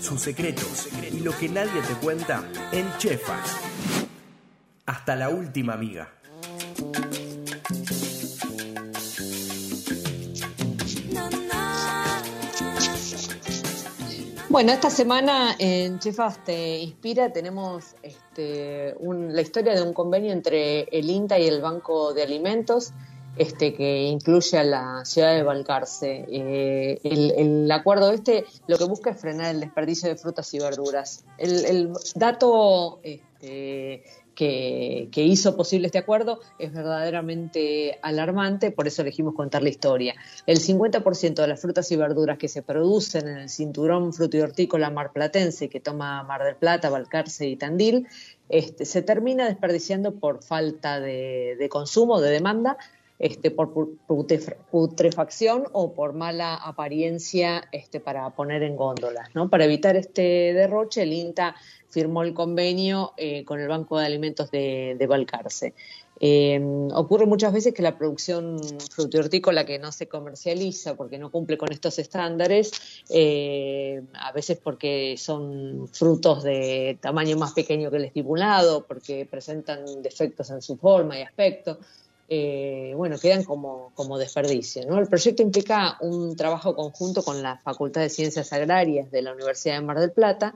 sus secretos y lo que nadie te cuenta en Chefas. Hasta la última amiga. Bueno, esta semana en Chefas Te Inspira tenemos este, la historia de un convenio entre el INTA y el Banco de Alimentos, este, que incluye a la ciudad de Balcarce. Eh, el, acuerdo este lo que busca es frenar el desperdicio de frutas y verduras. El, dato este, que, hizo posible este acuerdo es verdaderamente alarmante, por eso elegimos contar la historia. El 50% de las frutas y verduras que se producen en el cinturón fruto y hortícola marplatense que toma Mar del Plata, Balcarce y Tandil, este, se termina desperdiciando por falta de consumo, de demanda, este, por putrefacción o por mala apariencia este, para poner en góndolas. ¿no? Para evitar este derroche, el INTA firmó el convenio eh, con el Banco de Alimentos de, de Balcarce. Eh, ocurre muchas veces que la producción frutihortícola que no se comercializa porque no cumple con estos estándares, eh, a veces porque son frutos de tamaño más pequeño que el estipulado, porque presentan defectos en su forma y aspecto, eh, bueno, quedan como, como desperdicio. ¿no? El proyecto implica un trabajo conjunto con la Facultad de Ciencias Agrarias de la Universidad de Mar del Plata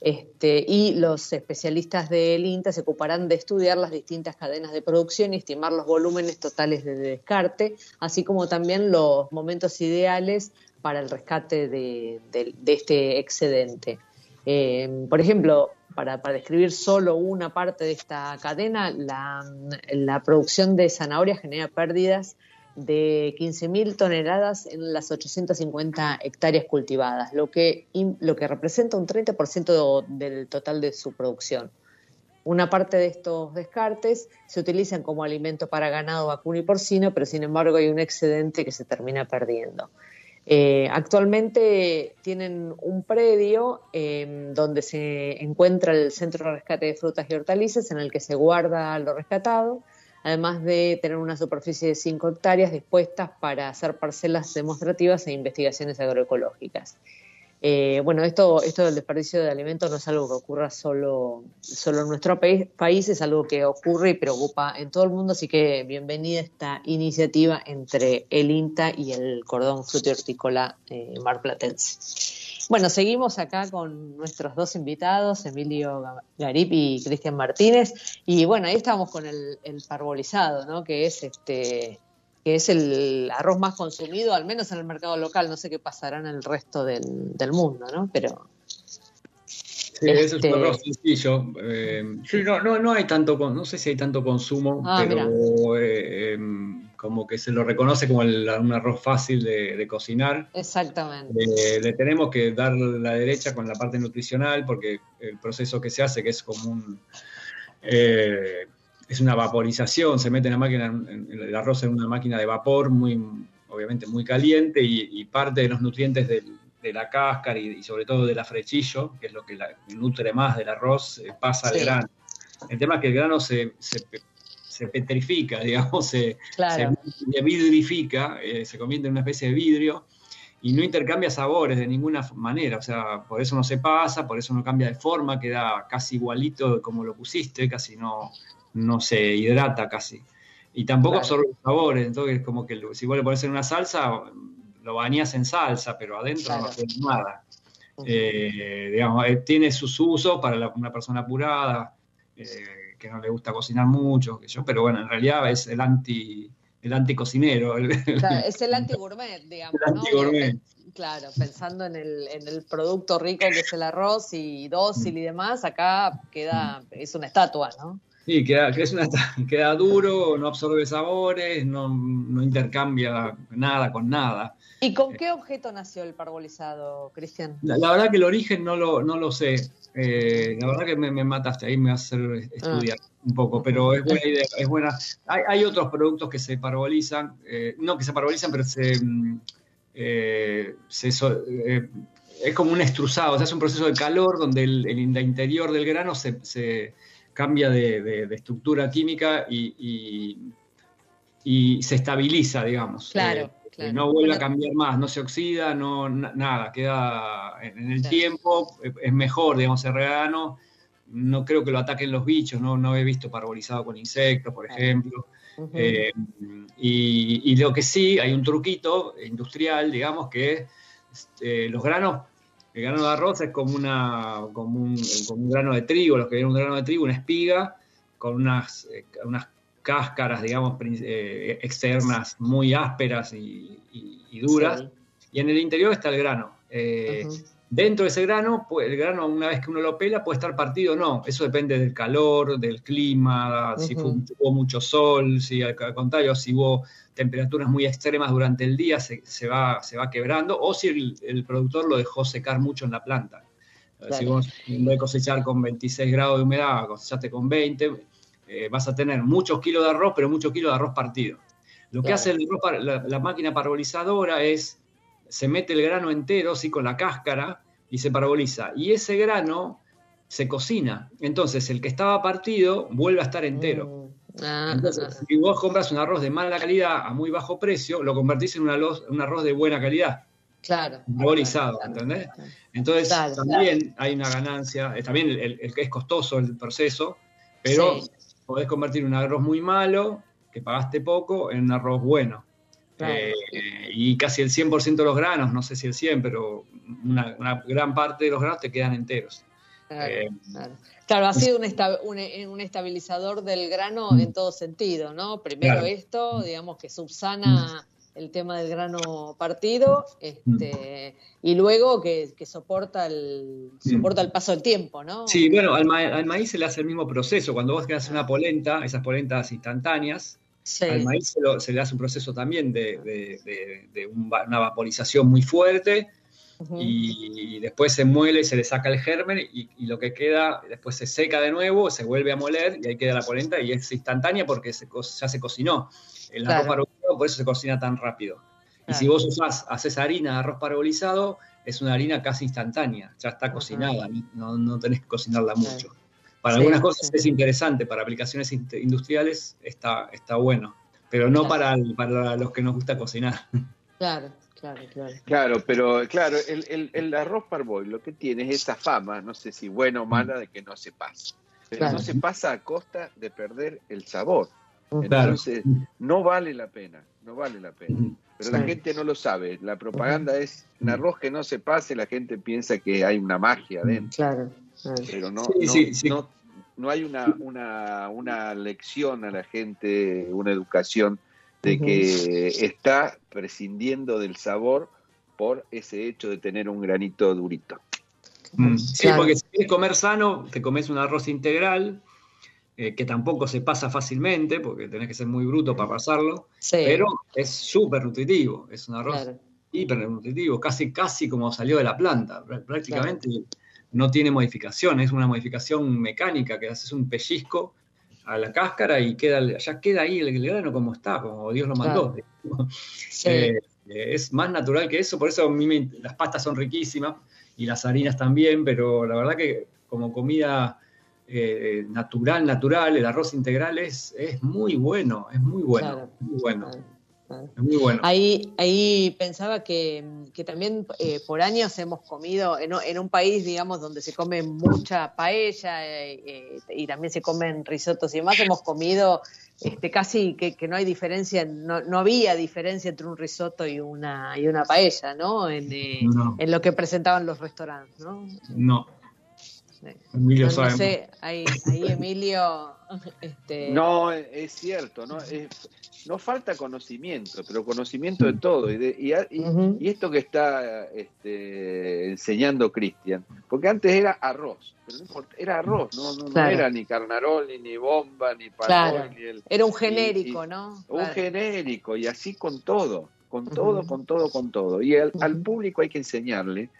este, y los especialistas del INTA se ocuparán de estudiar las distintas cadenas de producción y estimar los volúmenes totales de descarte, así como también los momentos ideales para el rescate de, este excedente. Eh, por ejemplo, para, describir solo una parte de esta cadena, la, producción de zanahoria genera pérdidas de 15.000 toneladas en las 850 hectáreas cultivadas, lo que, lo que representa un 30% del total de su producción. Una parte de estos descartes se utilizan como alimento para ganado vacuno y porcino, pero sin embargo hay un excedente que se termina perdiendo. Eh, actualmente tienen un predio em, donde se encuentra el Centro de Rescate de Frutas y Hortalizas en el que se guarda lo rescatado, además de tener una superficie de 5 hectáreas dispuestas para hacer parcelas demostrativas e investigaciones agroecológicas. Eh, bueno, esto, esto del desperdicio de alimentos no es algo que ocurra solo, solo en nuestro país, es algo que ocurre y preocupa en todo el mundo, así que bienvenida esta iniciativa entre el INTA y el Cordón Frutihortícola eh, Marplatense. Bueno, seguimos acá con nuestros dos invitados, Emilio Garip y Cristian Martínez, y bueno, ahí estamos con el, el parbolizado, ¿no? Que es este que es el arroz más consumido, al menos en el mercado local. No sé qué pasará en el resto del, mundo, ¿no? Pero. Sí, es un este arroz sencillo. Eh, no, no, no hay tanto, no sé si hay tanto consumo, ah, pero eh, em, como que se lo reconoce como un arroz fácil de, cocinar. Exactamente. Eh, le tenemos que dar la derecha con la parte nutricional, porque el proceso que se hace, que es como un es una vaporización, se mete en la máquina, el arroz en una máquina de vapor muy, obviamente muy caliente y, parte de los nutrientes de la cáscara y, sobre todo del afrechillo, que es lo que nutre más del arroz, eh, pasa al grano. El tema es que el grano se, petrifica, digamos, se, vidrifica, eh, se convierte en una especie de vidrio y no intercambia sabores de ninguna manera, o sea, por eso no se pasa, por eso no cambia de forma, queda casi igualito como lo pusiste, casi no, no se hidrata casi. Y tampoco absorbe sabores, entonces como que si vos le pones en una salsa, lo bañas en salsa, pero adentro no tiene nada. Eh, digamos, eh, tiene sus usos para una persona apurada, eh, que no le gusta cocinar mucho, que yo, pero bueno, en realidad es el anti el anticocinero. es el anti-gourmet, digamos. Claro, pensando en el, en el producto rico que es el arroz y dócil y demás, acá queda, es una estatua, ¿no? Sí, queda, es una, queda duro, no absorbe sabores, no, no intercambia nada con nada. ¿Y con qué objeto nació el parbolizado, Cristian? La, verdad que el origen no lo, no lo sé. Eh, la verdad que me, mataste, ahí me vas a hacer estudiar ah. un poco, pero es buena idea, es buena. Hay, hay otros productos que se parbolizan, eh, no que se parbolizan, pero se, mm, eh, es como un extrusado, o sea, es un proceso de calor donde el, interior del grano se, cambia de, de, estructura química y, y, se estabiliza, digamos. Claro no vuelve a cambiar más, no se oxida, no nada, queda en el tiempo, es mejor, digamos, el regano. No creo que lo ataquen los bichos, no, no he visto parbolizado con insectos, por ejemplo. Eh, y, lo que sí, hay un truquito industrial, digamos, que este, los granos, el grano de arroz es como, una, como, un, grano de trigo, los que ven un grano de trigo, una espiga, con unas, eh, unas cáscaras, digamos, eh, externas muy ásperas y, duras, y en el interior está el grano. Eh, dentro de ese grano, el grano una vez que uno lo pela puede estar partido o no, eso depende del calor, del clima, si hubo mucho sol, si al contrario, si hubo temperaturas muy extremas durante el día, se, va, se va quebrando, o si el, productor lo dejó secar mucho en la planta. Si vos en vez de cosechar con 26 grados de humedad, cosechaste con 20, eh, vas a tener muchos kilos de arroz, pero muchos kilos de arroz partido. Lo que hace la, máquina parbolizadora es, se mete el grano entero, sí, con la cáscara, y se paraboliza. Y ese grano se cocina. Entonces, el que estaba partido vuelve a estar entero. Mm. Ah, Entonces, ah, ah. si vos compras un arroz de mala calidad a muy bajo precio, lo convertís en un arroz, de buena calidad. Claro. Parbolizado, ¿entendés? Entonces, también hay una ganancia, también el, que es costoso el proceso, pero podés convertir un arroz muy malo, que pagaste poco, en un arroz bueno. Eh, y casi el 100% de los granos, no sé si el 100, pero una, gran parte de los granos te quedan enteros. Claro, eh, ha sido un, estabilizador del grano mm. en todo sentido, ¿no? Primero esto, digamos que subsana el tema del grano partido, este, y luego que, soporta, el, soporta el paso del tiempo, ¿no? Sí, bueno, al, maíz se le hace el mismo proceso. Cuando vos haces una polenta, esas polentas instantáneas, al maíz se, le hace un proceso también de, una vaporización muy fuerte, y, después se muele, se le saca el germen, y, lo que queda, después se seca de nuevo, se vuelve a moler, y ahí queda la polenta, y es instantánea porque se, ya se cocinó. El arroz parbolizado por eso se cocina tan rápido. Y si vos usás, haces harina de arroz parbolizado, es una harina casi instantánea, ya está cocinada, no, no, tenés que cocinarla mucho. Para algunas cosas es interesante, para aplicaciones industriales está, está bueno, pero no para, para los que nos gusta cocinar. Claro, claro, claro. Claro, pero claro, el, el, arroz parboil lo que tiene es esa fama, no sé si buena o mala, de que no se pasa. Pero no se pasa a costa de perder el sabor. Entonces, no vale la pena, no vale la pena. Pero la gente no lo sabe. La propaganda es un arroz que no se pase, la gente piensa que hay una magia dentro. Claro. Pero no, no, no, hay una, una, una, lección a la gente, una educación de que está prescindiendo del sabor por ese hecho de tener un granito durito. Mm. Sí, porque si quieres comer sano, te comes un arroz integral, eh, que tampoco se pasa fácilmente, porque tenés que ser muy bruto para pasarlo, pero es súper nutritivo, es un arroz hiper nutritivo, casi, casi como salió de la planta, prácticamente no tiene modificación, es una modificación mecánica, que haces un pellizco a la cáscara y queda, ya queda ahí el, grano como está, como Dios lo mandó. Eh, es más natural que eso, por eso a mí las pastas son riquísimas y las harinas también, pero la verdad que como comida eh, natural, natural, el arroz integral es, es muy bueno, es muy bueno, muy bueno. Muy bueno. Ahí, ahí pensaba que, que también eh, por años hemos comido, en, en, un país, digamos, donde se come mucha paella eh, eh, y también se comen risotos y demás, hemos comido este, casi que, que no hay diferencia, no, no, había diferencia entre un risotto y una, y una paella, ¿no? En, no. en lo que presentaban los restaurantes, ¿no? No. Emilio no, no sé, ahí, ahí Emilio... Este... No, es cierto, ¿no? Es, no falta conocimiento, pero conocimiento de todo. Y, de, y, y, uh -huh. y esto que está este, enseñando Cristian, porque antes era arroz, pero no importa, era arroz, no, no, claro. no era ni carnaroli, ni bomba, ni parol, claro. ni el, Era un genérico, ¿no? Un genérico, y así con todo, con todo, uh -huh. con todo, con todo. Y el, uh -huh. al público hay que enseñarle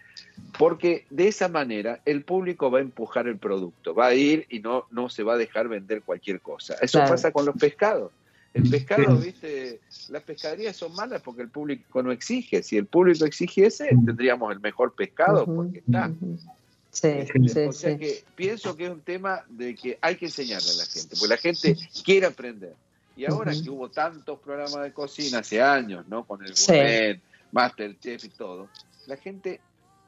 porque de esa manera el público va a empujar el producto, va a ir y no, no se va a dejar vender cualquier cosa. Eso claro. pasa con los pescados. El pescado, viste, las pescaderías son malas porque el público no exige. Si el público exigiese, tendríamos el mejor pescado porque está. Sí, sí, o sea sí. que pienso que es un tema de que hay que enseñarle a la gente, porque la gente quiere aprender. Y ahora uh -huh. que hubo tantos programas de cocina hace años, ¿no? Con el Gourmet. Masterchef y todo, la gente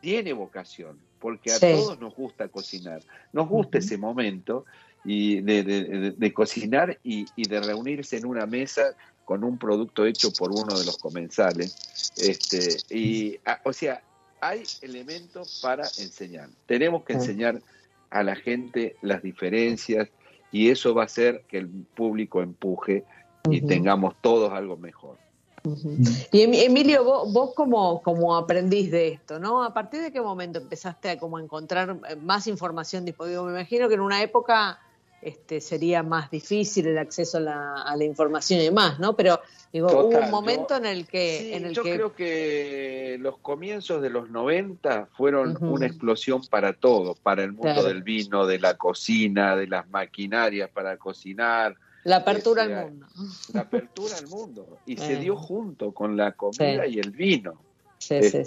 tiene vocación, porque a sí. todos nos gusta cocinar, nos gusta uh -huh. ese momento y de, de, de, de cocinar y, y, de reunirse en una mesa con un producto hecho por uno de los comensales. Este, y, a, o sea, hay elementos para enseñar. Tenemos que enseñar a la gente las diferencias y eso va a hacer que el público empuje y uh -huh. tengamos todos algo mejor. Uh -huh. Y Emilio, vos, vos como, como aprendiz de esto, ¿no? ¿A partir de qué momento empezaste a como encontrar más información disponible? Me imagino que en una época este, sería más difícil el acceso a la, a la información y demás, ¿no? Pero digo, Total, hubo un momento yo, en el que... Sí, en el yo que... creo que los comienzos de los 90 fueron uh -huh. una explosión para todo, para el mundo claro. del vino, de la cocina, de las maquinarias para cocinar. La apertura este, al mundo. La apertura al mundo. Y eh. se dio junto con la comida sí. y el vino. Sí, este,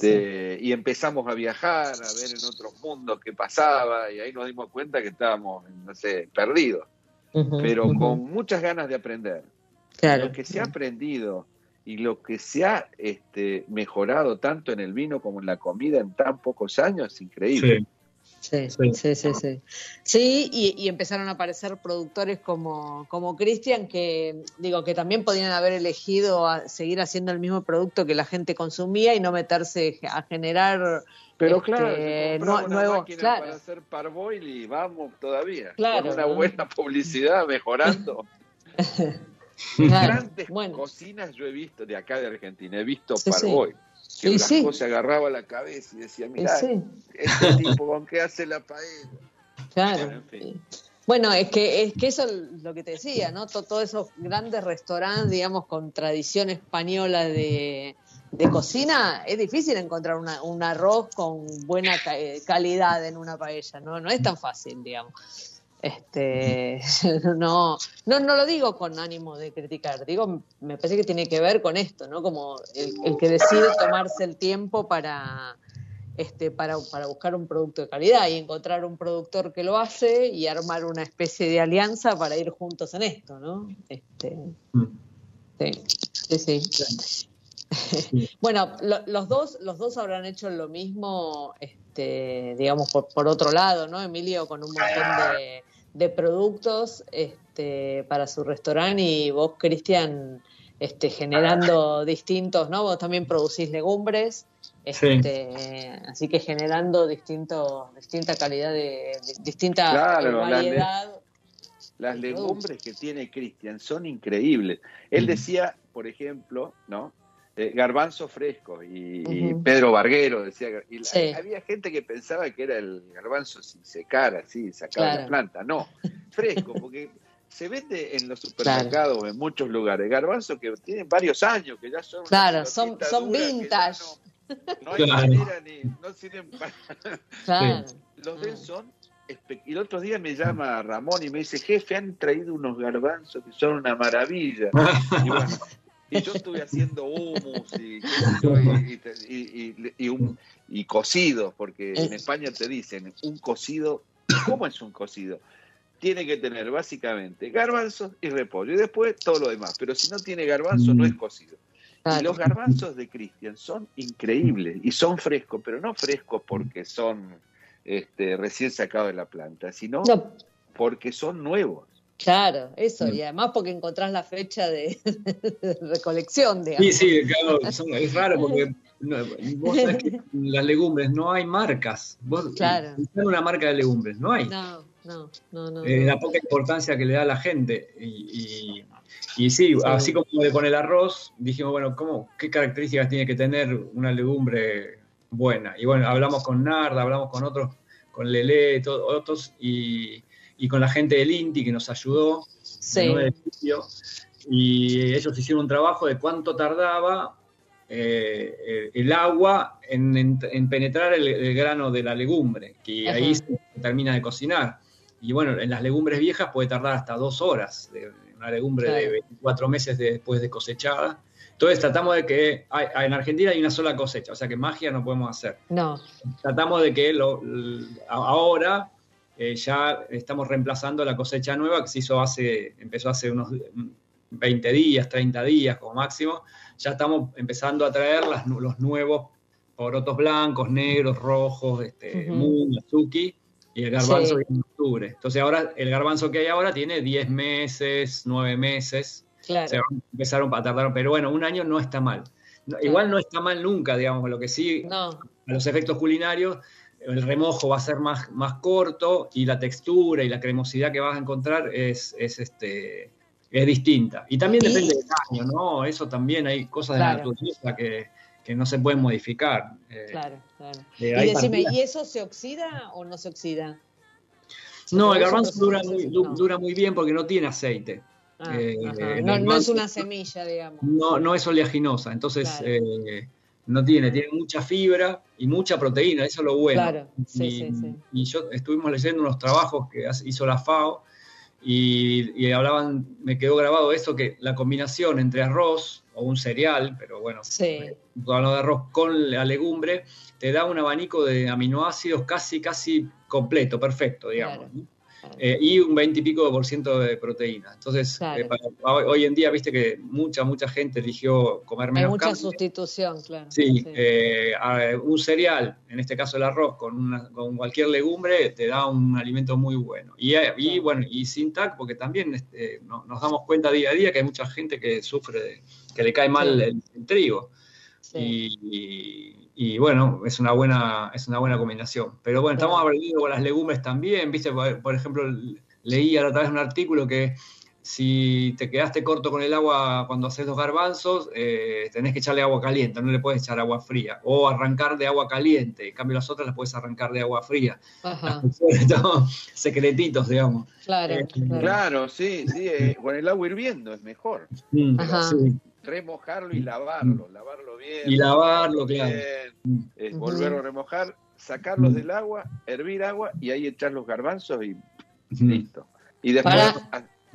sí, y empezamos a viajar, a ver en otros mundos qué pasaba, y ahí nos dimos cuenta que estábamos, no sé, perdidos, uh -huh, pero uh -huh. con muchas ganas de aprender. Claro. Lo que se ha aprendido y lo que se ha este, mejorado tanto en el vino como en la comida en tan pocos años es increíble. Sí, sí, sí, sí. Sí, sí y, y, empezaron a aparecer productores como, como Cristian, que digo que también podían haber elegido a seguir haciendo el mismo producto que la gente consumía y no meterse a generar pero este, claro, no, una nuevo, claro. para hacer parboil y vamos todavía. Claro, con una buena publicidad mejorando. claro, Grandes bueno. cocinas yo he visto de acá de Argentina, he visto sí, parboil. Sí que y sí. se agarraba la cabeza y decía, mira, sí. este tipo con qué hace la paella. Claro. Bueno, es que es que eso es lo que te decía, ¿no? Todos esos grandes restaurantes, digamos, con tradición española de, de cocina, es difícil encontrar una, un arroz con buena calidad en una paella, ¿no? No es tan fácil, digamos. Este, no, no, no lo digo con ánimo de criticar, digo, me parece que tiene que ver con esto, ¿no? Como el, que decide tomarse el tiempo para, este, para, para, buscar un producto de calidad y encontrar un productor que lo hace y armar una especie de alianza para ir juntos en esto, ¿no? Este, sí, sí, sí. bueno, lo, los dos, los dos habrán hecho lo mismo, este, digamos, por, por otro lado, ¿no? Emilio con un montón de, de productos este, para su restaurante y vos, Cristian, este, generando distintos, ¿no? Vos también producís legumbres, este, sí. así que generando distinto, distinta calidad de, de distinta claro, variedad. Las, las legumbres que tiene Cristian son increíbles. Él decía, por ejemplo, ¿no? Eh, garbanzo fresco y, uh -huh. y, Pedro Barguero decía y sí. había gente que pensaba que era el garbanzo sin secar así sacado claro. de la planta no fresco porque se vende en los supermercados claro. en muchos lugares garbanzo que tienen varios años que ya son claro son son vintage no, no, hay claro. manera ni no sirven para claro. los de son y el otro día me llama Ramón y me dice jefe han traído unos garbanzos que son una maravilla y bueno, y yo estuve haciendo humus y, y, y, y, un, y cocidos, porque en España te dicen un cocido, ¿cómo es un cocido? Tiene que tener básicamente garbanzos y repollo, y después todo lo demás, pero si no tiene garbanzo no es cocido. Y los garbanzos de Cristian son increíbles y son frescos, pero no frescos porque son este, recién sacados de la planta, sino porque son nuevos. Claro, eso, y además porque encontrás la fecha de, recolección, digamos. Sí, sí, claro, es raro porque vos sabés que las legumbres no hay marcas. Vos, claro. una marca de legumbres, no hay. No, no, no. no eh, la poca importancia que le da a la gente. Y, y, sí, así como con el arroz, dijimos, bueno, ¿cómo, ¿qué características tiene que tener una legumbre buena? Y bueno, hablamos con Narda, hablamos con otros, con Lele, todos otros, y y con la gente del INTI que nos ayudó. Sí. y ellos hicieron un trabajo de cuánto tardaba eh, el agua en, penetrar el, grano de la legumbre, que ahí se termina de cocinar. Y bueno, en las legumbres viejas puede tardar hasta dos horas, de, una legumbre de 24 meses después de cosechada. Entonces tratamos de que en Argentina hay una sola cosecha, o sea que magia no podemos hacer. No. Tratamos de que lo, ahora eh, ya estamos reemplazando la cosecha nueva que se hizo hace, empezó hace unos 20 días, 30 días como máximo. Ya estamos empezando a traer los nuevos porotos blancos, negros, rojos, este, azuki y el garbanzo en octubre. Entonces ahora el garbanzo que hay ahora tiene 10 meses, 9 meses. Claro. Se empezaron a tardar, pero bueno, un año no está mal. Igual no está mal nunca, digamos, lo que sí, a los efectos culinarios, el remojo va a ser más, más corto y la textura y la cremosidad que vas a encontrar es, es este, es distinta. Y también depende del año, ¿no? Eso también hay cosas de la naturaleza que, no se pueden modificar. Eh, claro, claro. Eh, y decime, ¿y eso se oxida o no se oxida? No, el garbanzo dura muy, dura muy bien porque no tiene aceite. Ah, eh, no, es una semilla, digamos. No, no es oleaginosa, entonces no tiene, tiene mucha fibra y mucha proteína, eso es lo bueno. Claro, sí, y, sí, sí. y yo estuvimos leyendo unos trabajos que hizo la FAO y, hablaban, me quedó grabado eso, que la combinación entre arroz o un cereal, pero bueno, sí. Hablando de arroz con la legumbre, te da un abanico de aminoácidos casi, casi completo, perfecto, digamos. Eh, y un 20 y pico por ciento de proteína. Entonces, eh, hoy en día, viste que mucha, mucha gente eligió comer menos Hay mucha sustitución, claro. Sí, eh, un cereal, en este caso el arroz, con, con cualquier legumbre, te da un alimento muy bueno. Y, y bueno, y sin TAC, porque también este, nos damos cuenta día a día que hay mucha gente que sufre, de, que le cae mal el, trigo. y y bueno, es una buena, es una buena combinación. Pero bueno, estamos aprendiendo con las legumbres también, viste, por, ejemplo, leí a través de un artículo que si te quedaste corto con el agua cuando haces los garbanzos, eh, tenés que echarle agua caliente, no le puedes echar agua fría. O arrancar de agua caliente, en cambio las otras las puedes arrancar de agua fría. Ajá. secretitos, digamos. Claro, eh, claro. sí, sí, eh, con el agua hirviendo es mejor. Mm, sí remojarlo y lavarlo, lavarlo bien. Y lavarlo, claro. Volverlo a remojar, sacarlos del agua, hervir agua y ahí echar los garbanzos y listo. Y después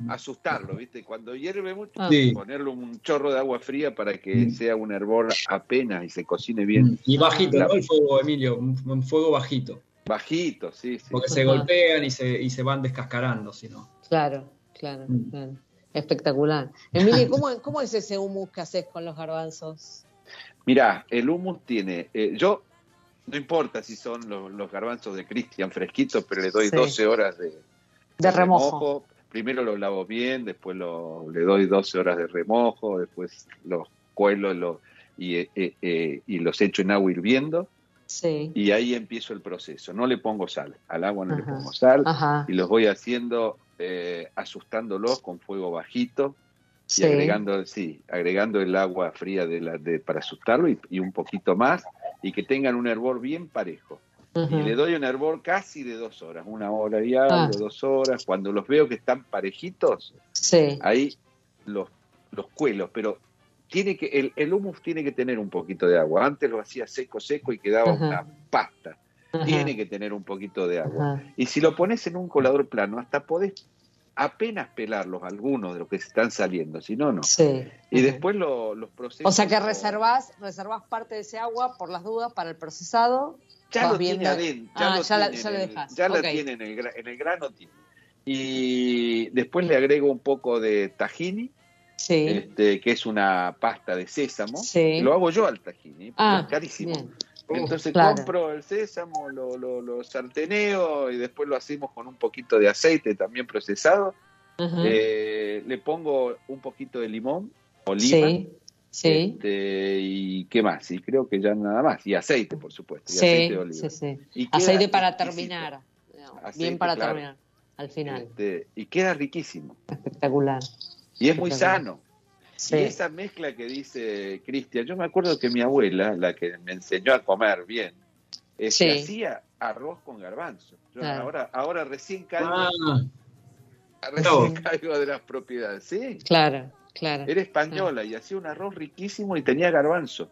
asustarlo, ¿viste? Cuando hierve mucho, ah. ponerle un chorro de agua fría para que sea un hervor apenas y se cocine bien. Y bajito, ¿no? El fuego, Emilio, un, fuego bajito. Bajito, sí, sí. Porque se golpean y se, y se van descascarando, si no. Claro, claro, claro. Espectacular. Emilio, ¿cómo, ¿cómo, es ese humus que haces con los garbanzos? Mirá, el humus tiene, eh, yo, no importa si son los, garbanzos de Cristian fresquitos, pero le doy 12 horas de, de, remojo. Primero los lavo bien, después lo, le doy 12 horas de remojo, después los cuelo y, eh, eh, y los echo en agua hirviendo. Sí. Y ahí empiezo el proceso. No le pongo sal, al agua no le pongo sal y los voy haciendo eh, asustándolos con fuego bajito y agregando, sí, agregando el agua fría de la, de, para asustarlo y, un poquito más y que tengan un hervor bien parejo. Y le doy un hervor casi de dos horas, una hora y algo, ah. dos horas. Cuando los veo que están parejitos, ahí los, los cuelos, pero tiene que, el, el humus tiene que tener un poquito de agua. Antes lo hacía seco, seco y quedaba una pasta tiene que tener un poquito de agua. Y si lo pones en un colador plano, hasta podés apenas pelarlos, algunos de los que se están saliendo, si no, no. Sí. Y después los procesos. O sea que reservás, reservás parte de ese agua por las dudas para el procesado. Ya lo tiene adentro. Ya, ah, lo ya, la tiene en el, en el grano. Tiene. Y después le agrego un poco de tahini Sí. este, que es una pasta de sésamo. Sí. Lo hago yo al porque Ah, es carísimo. bien. Entonces Claro. compro el sésamo, lo, lo, lo sarteneo y después lo hacemos con un poquito de aceite también procesado. Eh, le pongo un poquito de limón o lima. Sí, sí. este, y qué más, y creo que ya nada más. Y aceite, por supuesto. Y Sí, aceite de oliva. sí, sí. Y queda Aceite para terminar. Aceite, Bien para claro. terminar. Al final. Este, y queda riquísimo. Espectacular. Y es muy sano. Sí. Y esa mezcla que dice Cristian, yo me acuerdo que mi abuela, la que me enseñó a comer bien, este, Sí. hacía arroz con garbanzo. Yo Claro. ahora, ahora recién caigo, Ah, recién caigo de las propiedades. Sí, Claro, claro. era española y hacía un arroz riquísimo y tenía garbanzo.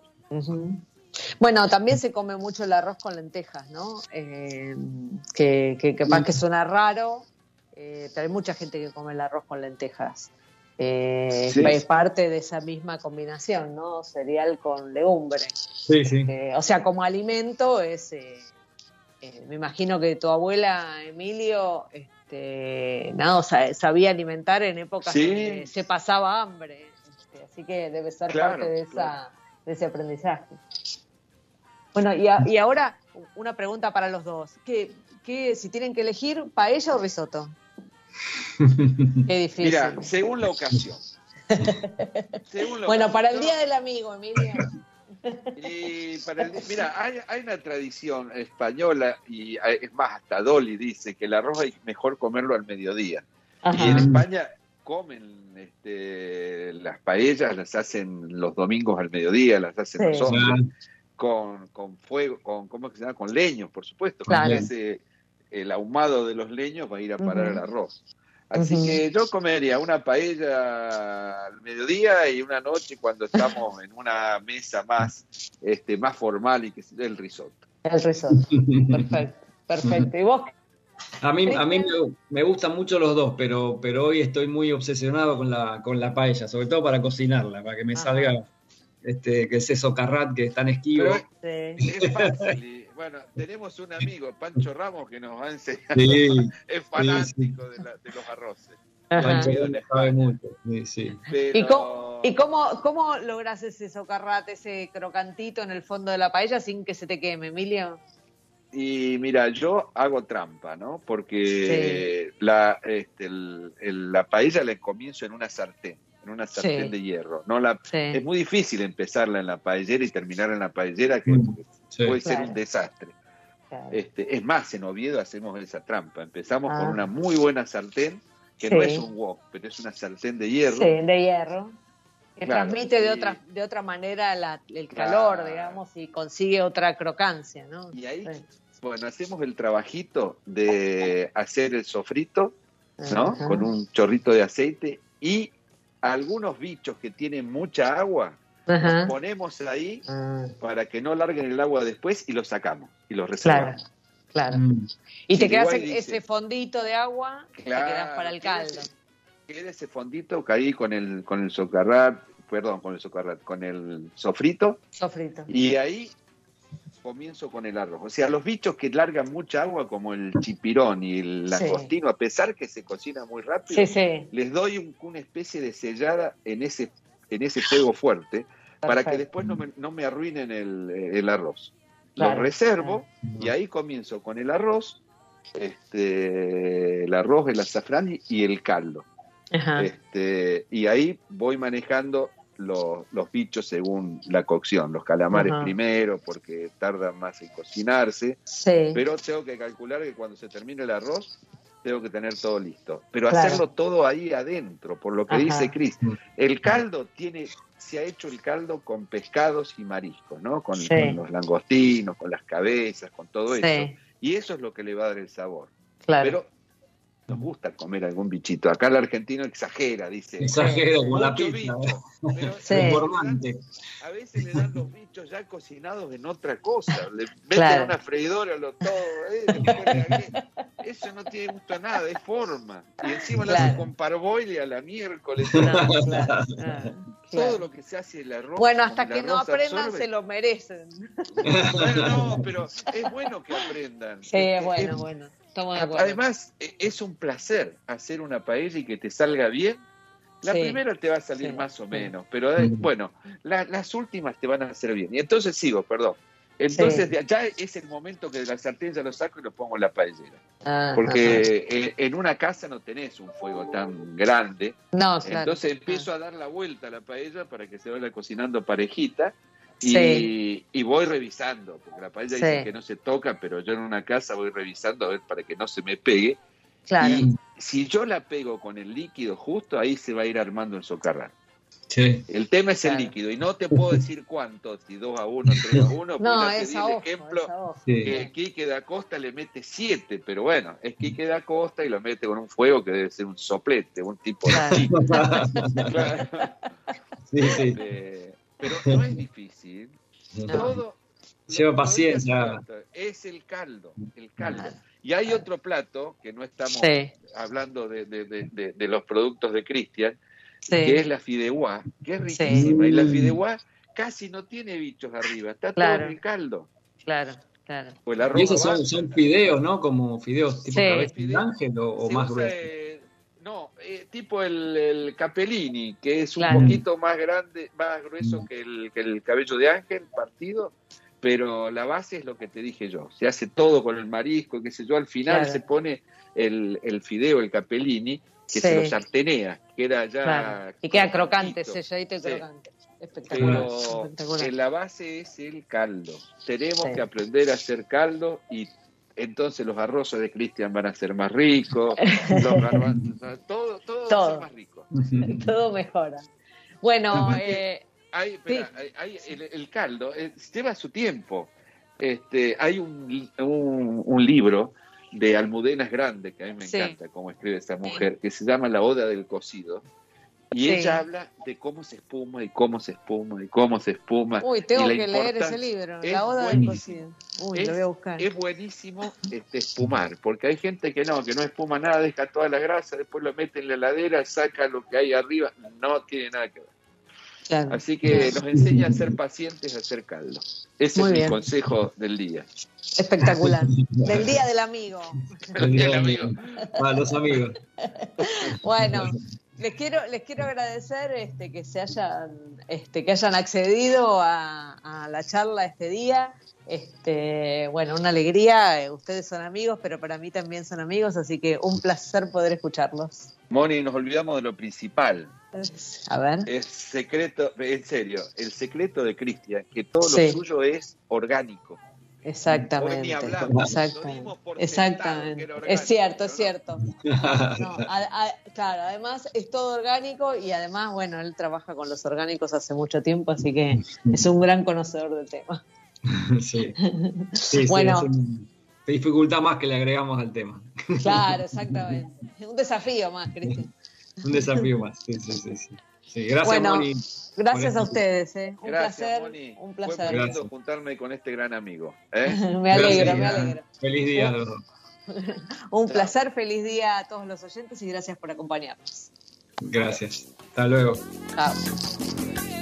Bueno, también se come mucho el arroz con lentejas, ¿no? Eh, que, que capaz que suena raro, eh, pero hay mucha gente que come el arroz con lentejas. Eh, Sí. Es parte de esa misma combinación, ¿no? Cereal con legumbre. sí, sí. Eh, o sea, como alimento es... eh, eh, me imagino que tu abuela, Emilio, este, sabía alimentar en épocas Sí. donde se pasaba hambre. este, así que debe ser Claro, parte de, esa, claro. de ese aprendizaje. Bueno, y, a- y ahora una pregunta para los dos. ¿Qué, qué, si tienen que elegir, paella o risotto? Qué difícil. Mira, según la ocasión. Según la bueno, para el Día del Amigo, Emilio. Y para el- mira, hay, hay una tradición española, y hay- es más, hasta Dolly dice que el arroz hay mejor comerlo al mediodía. Ajá. Y en España comen este, las paellas, las hacen los domingos al mediodía, las hacen Sí. los hombres, con, con fuego, con, ¿cómo es que se llama? Con leños, por supuesto. Claro. El ahumado de los leños va a ir a parar el arroz. Así que yo comería una paella al mediodía y una noche cuando estamos en una mesa más, este, más formal y que sea el risotto. El risotto. Perfecto, perfecto. ¿Y vos? A mí, a mí me, me gustan mucho los dos, pero, pero hoy estoy muy obsesionado con la, con la paella, sobre todo para cocinarla, para que me Ajá. salga este, que es eso carrat que es tan esquivo. Pero Sí. es fácil. Bueno, tenemos un amigo, Pancho Ramos, que nos va a enseñar. Sí, Es fanático de, la- de los arroces. Pancho Gómez sabe mucho. Sí, sí. Pero... ¿Y, cómo, y cómo, cómo logras ese socarrate, ese crocantito en el fondo de la paella sin que se te queme, Emilio? Y mira, yo hago trampa, ¿no? Porque la, este, el- el- la paella la comienzo en una sartén, en una sartén Sí. de hierro. No la, Sí. Es muy difícil empezarla en la paellera y terminar en la paellera, que Mm, sí. puede ser un desastre. Claro. Este, es más, en Oviedo hacemos esa trampa. Empezamos Ah. con una muy buena sartén, que Sí. no es un wok, pero es una sartén de hierro. Sí, de hierro. Que Claro, transmite de otra, de otra manera la- el Claro. calor, digamos, y consigue otra crocancia, ¿no? Y ahí, Sí. bueno, hacemos el trabajito de hacer el sofrito, ¿no? Ajá. Con un chorrito de aceite y algunos bichos que tienen mucha agua, Ajá. los ponemos ahí Ah, para que no larguen el agua después y los sacamos y los claro, reservamos. claro. Mm. Y te quedas igual ese, dice- ese fondito de agua, te Claro, quedas para el caldo. Queda ese fondito caí con el con el socarrat, perdón, con el socarrat, con el sofrito Sofrito. y ahí comienzo con el arroz. O sea, los bichos que largan mucha agua como el chipirón y el Sí. langostino, a pesar que se cocina muy rápido, Sí, sí. les doy un- una especie de sellada en ese en ese fuego fuerte para que después no me, no me arruinen el, el arroz. Claro, Lo reservo y ahí comienzo con el arroz, este, el arroz, el azafrán y, y el caldo. Ajá. Este, y ahí voy manejando los, los bichos según la cocción, los calamares Ajá. primero porque tardan más en cocinarse, Sí. pero tengo que calcular que cuando se termine el arroz tengo que tener todo listo. Pero Claro. hacerlo todo ahí adentro, por lo que Ajá. dice Cris. El caldo tiene, se ha hecho el caldo con pescados y mariscos, ¿no? Con, Sí. con los langostinos, con las cabezas, con todo eso. Y eso es lo que le va a dar el sabor. claro. Pero nos gusta comer algún bichito. Acá el argentino exagera, dice. Exagero con la "Mucho pizza. bicho". Pero Sí. A veces le dan los bichos ya cocinados en otra cosa. Le meten Claro. una freidora, lo todo. eh, Eso no tiene gusto a nada, es forma. Y encima lo Claro. hacen con parboile a la miércoles. Claro, claro, Todo claro. lo que se hace el arroz. Bueno, hasta que no aprendan absorbe- se lo merecen. Bueno, no, pero es bueno que aprendan. Sí, Es- bueno, es- bueno. Estamos de acuerdo. Además, e- es un placer hacer una paella y que te salga bien La Sí. primera te va a salir Sí. más o menos, pero eh, bueno, la- las últimas te van a hacer bien. Y entonces sigo, perdón. Entonces Sí. de- ya es el momento que de la sartén ya lo saco y lo pongo en la paellera. Ah. Porque eh, en una casa no tenés un fuego tan grande. No, claro. Entonces empiezo a dar la vuelta a la paella para que se vaya cocinando parejita. Y, Sí. y voy revisando, porque la paella Sí. dice que no se toca, pero yo en una casa voy revisando a ver para que no se me pegue. Claro. Y si yo la pego con el líquido justo, ahí se va a ir armando el socarrán. Sí. El tema es el Claro. líquido, y no te puedo decir cuánto, si 2 a 1, 3 a 1, No, porque ya te es di a el ojo, ejemplo es que Quique da Costa le mete 7, pero bueno, es Quique da Costa y lo mete con un fuego que debe ser un soplete, un tipo Claro. de. Claro. Sí, sí. Eh, pero no es difícil. Todo Lleva paciencia. Es el caldo, el caldo. Y hay otro plato que no estamos Sí, hablando de, de- de- de- de los productos de Cristian, sí. que es la fideuá, que es Sí. riquísima. Y la fideuá casi no tiene bichos arriba, está Claro. todo en el caldo. Claro, claro. O el arroz Y esos son, fideos, ¿no? Como fideos tipo Sí. cabeza de ángel o, más gruesos. eh, no, eh, tipo el, el capellini, que es un Claro. poquito más grande, más grueso que el, que el cabello de ángel partido, pero la base es lo que te dije yo. Se hace todo con el marisco, qué sé yo. Al final Claro. se pone el, el fideo, el capellini, que Sí. se lo sartenea, queda ya. Claro. Y queda crocante, selladito y Sí. crocante. Espectacular. Pero espectacular. en la base es el caldo. Tenemos Sí. que aprender a hacer caldo y entonces los arroces de Cristian van a ser más ricos, los garbanzos, todo, todo, va a ser más rico. Todo mejora. Bueno, eh, Hay, espera, hay- hay- el, el caldo eh, lleva su tiempo. Este, hay un, un, un libro de Almudenas Grande, que a mí me Sí. encanta cómo escribe esa mujer, que se llama La Oda del Cocido. Y Sí. ella habla de cómo se espuma y cómo se espuma y cómo se espuma. uy, tengo que leer ese libro, Es La Oda del. Cocido. Uy, Es- lo voy a buscar. Es buenísimo este, espumar, porque hay gente que no, que no espuma nada, deja toda la grasa, después lo mete en la heladera, saca lo que hay arriba, no tiene nada que ver. Claro. Así que nos enseña a ser pacientes, a hacer caldo. Ese Muy es bien. mi consejo del día. Espectacular. Del Día del Amigo. El día del amigo. Para los amigos. Bueno, les quiero, les quiero agradecer este, que se hayan, este, que hayan accedido a, a la charla este día. Este, bueno, una alegría. eh, Ustedes son amigos, pero para mí también son amigos, así que un placer poder escucharlos. Moni, nos olvidamos de lo principal. A ver. Es secreto, en serio, el secreto de Cristian, que todo Sí. lo suyo es orgánico. Exactamente. Hablamos, Exactamente. Exactamente. Es cierto, es cierto. No, a- a- claro, además es todo orgánico y además, bueno, él trabaja con los orgánicos hace mucho tiempo, así que es un gran conocedor del tema. Sí. Sí, sí, Bueno. es un- dificultad más que le agregamos al tema. Claro, exactamente. Un desafío más, Cristian. Un desafío más. Sí, sí, sí. sí. Sí, gracias, Bueno, Moni. Gracias a ustedes, ¿eh? Un Gracias, placer. Moni. Un placer. Gracias. juntarme con este gran amigo. ¿eh? me alegro, Gracias. me alegro. Feliz día a los dos. Un Chao. placer, feliz día a todos los oyentes y gracias por acompañarnos. Gracias. Hasta luego. Chao.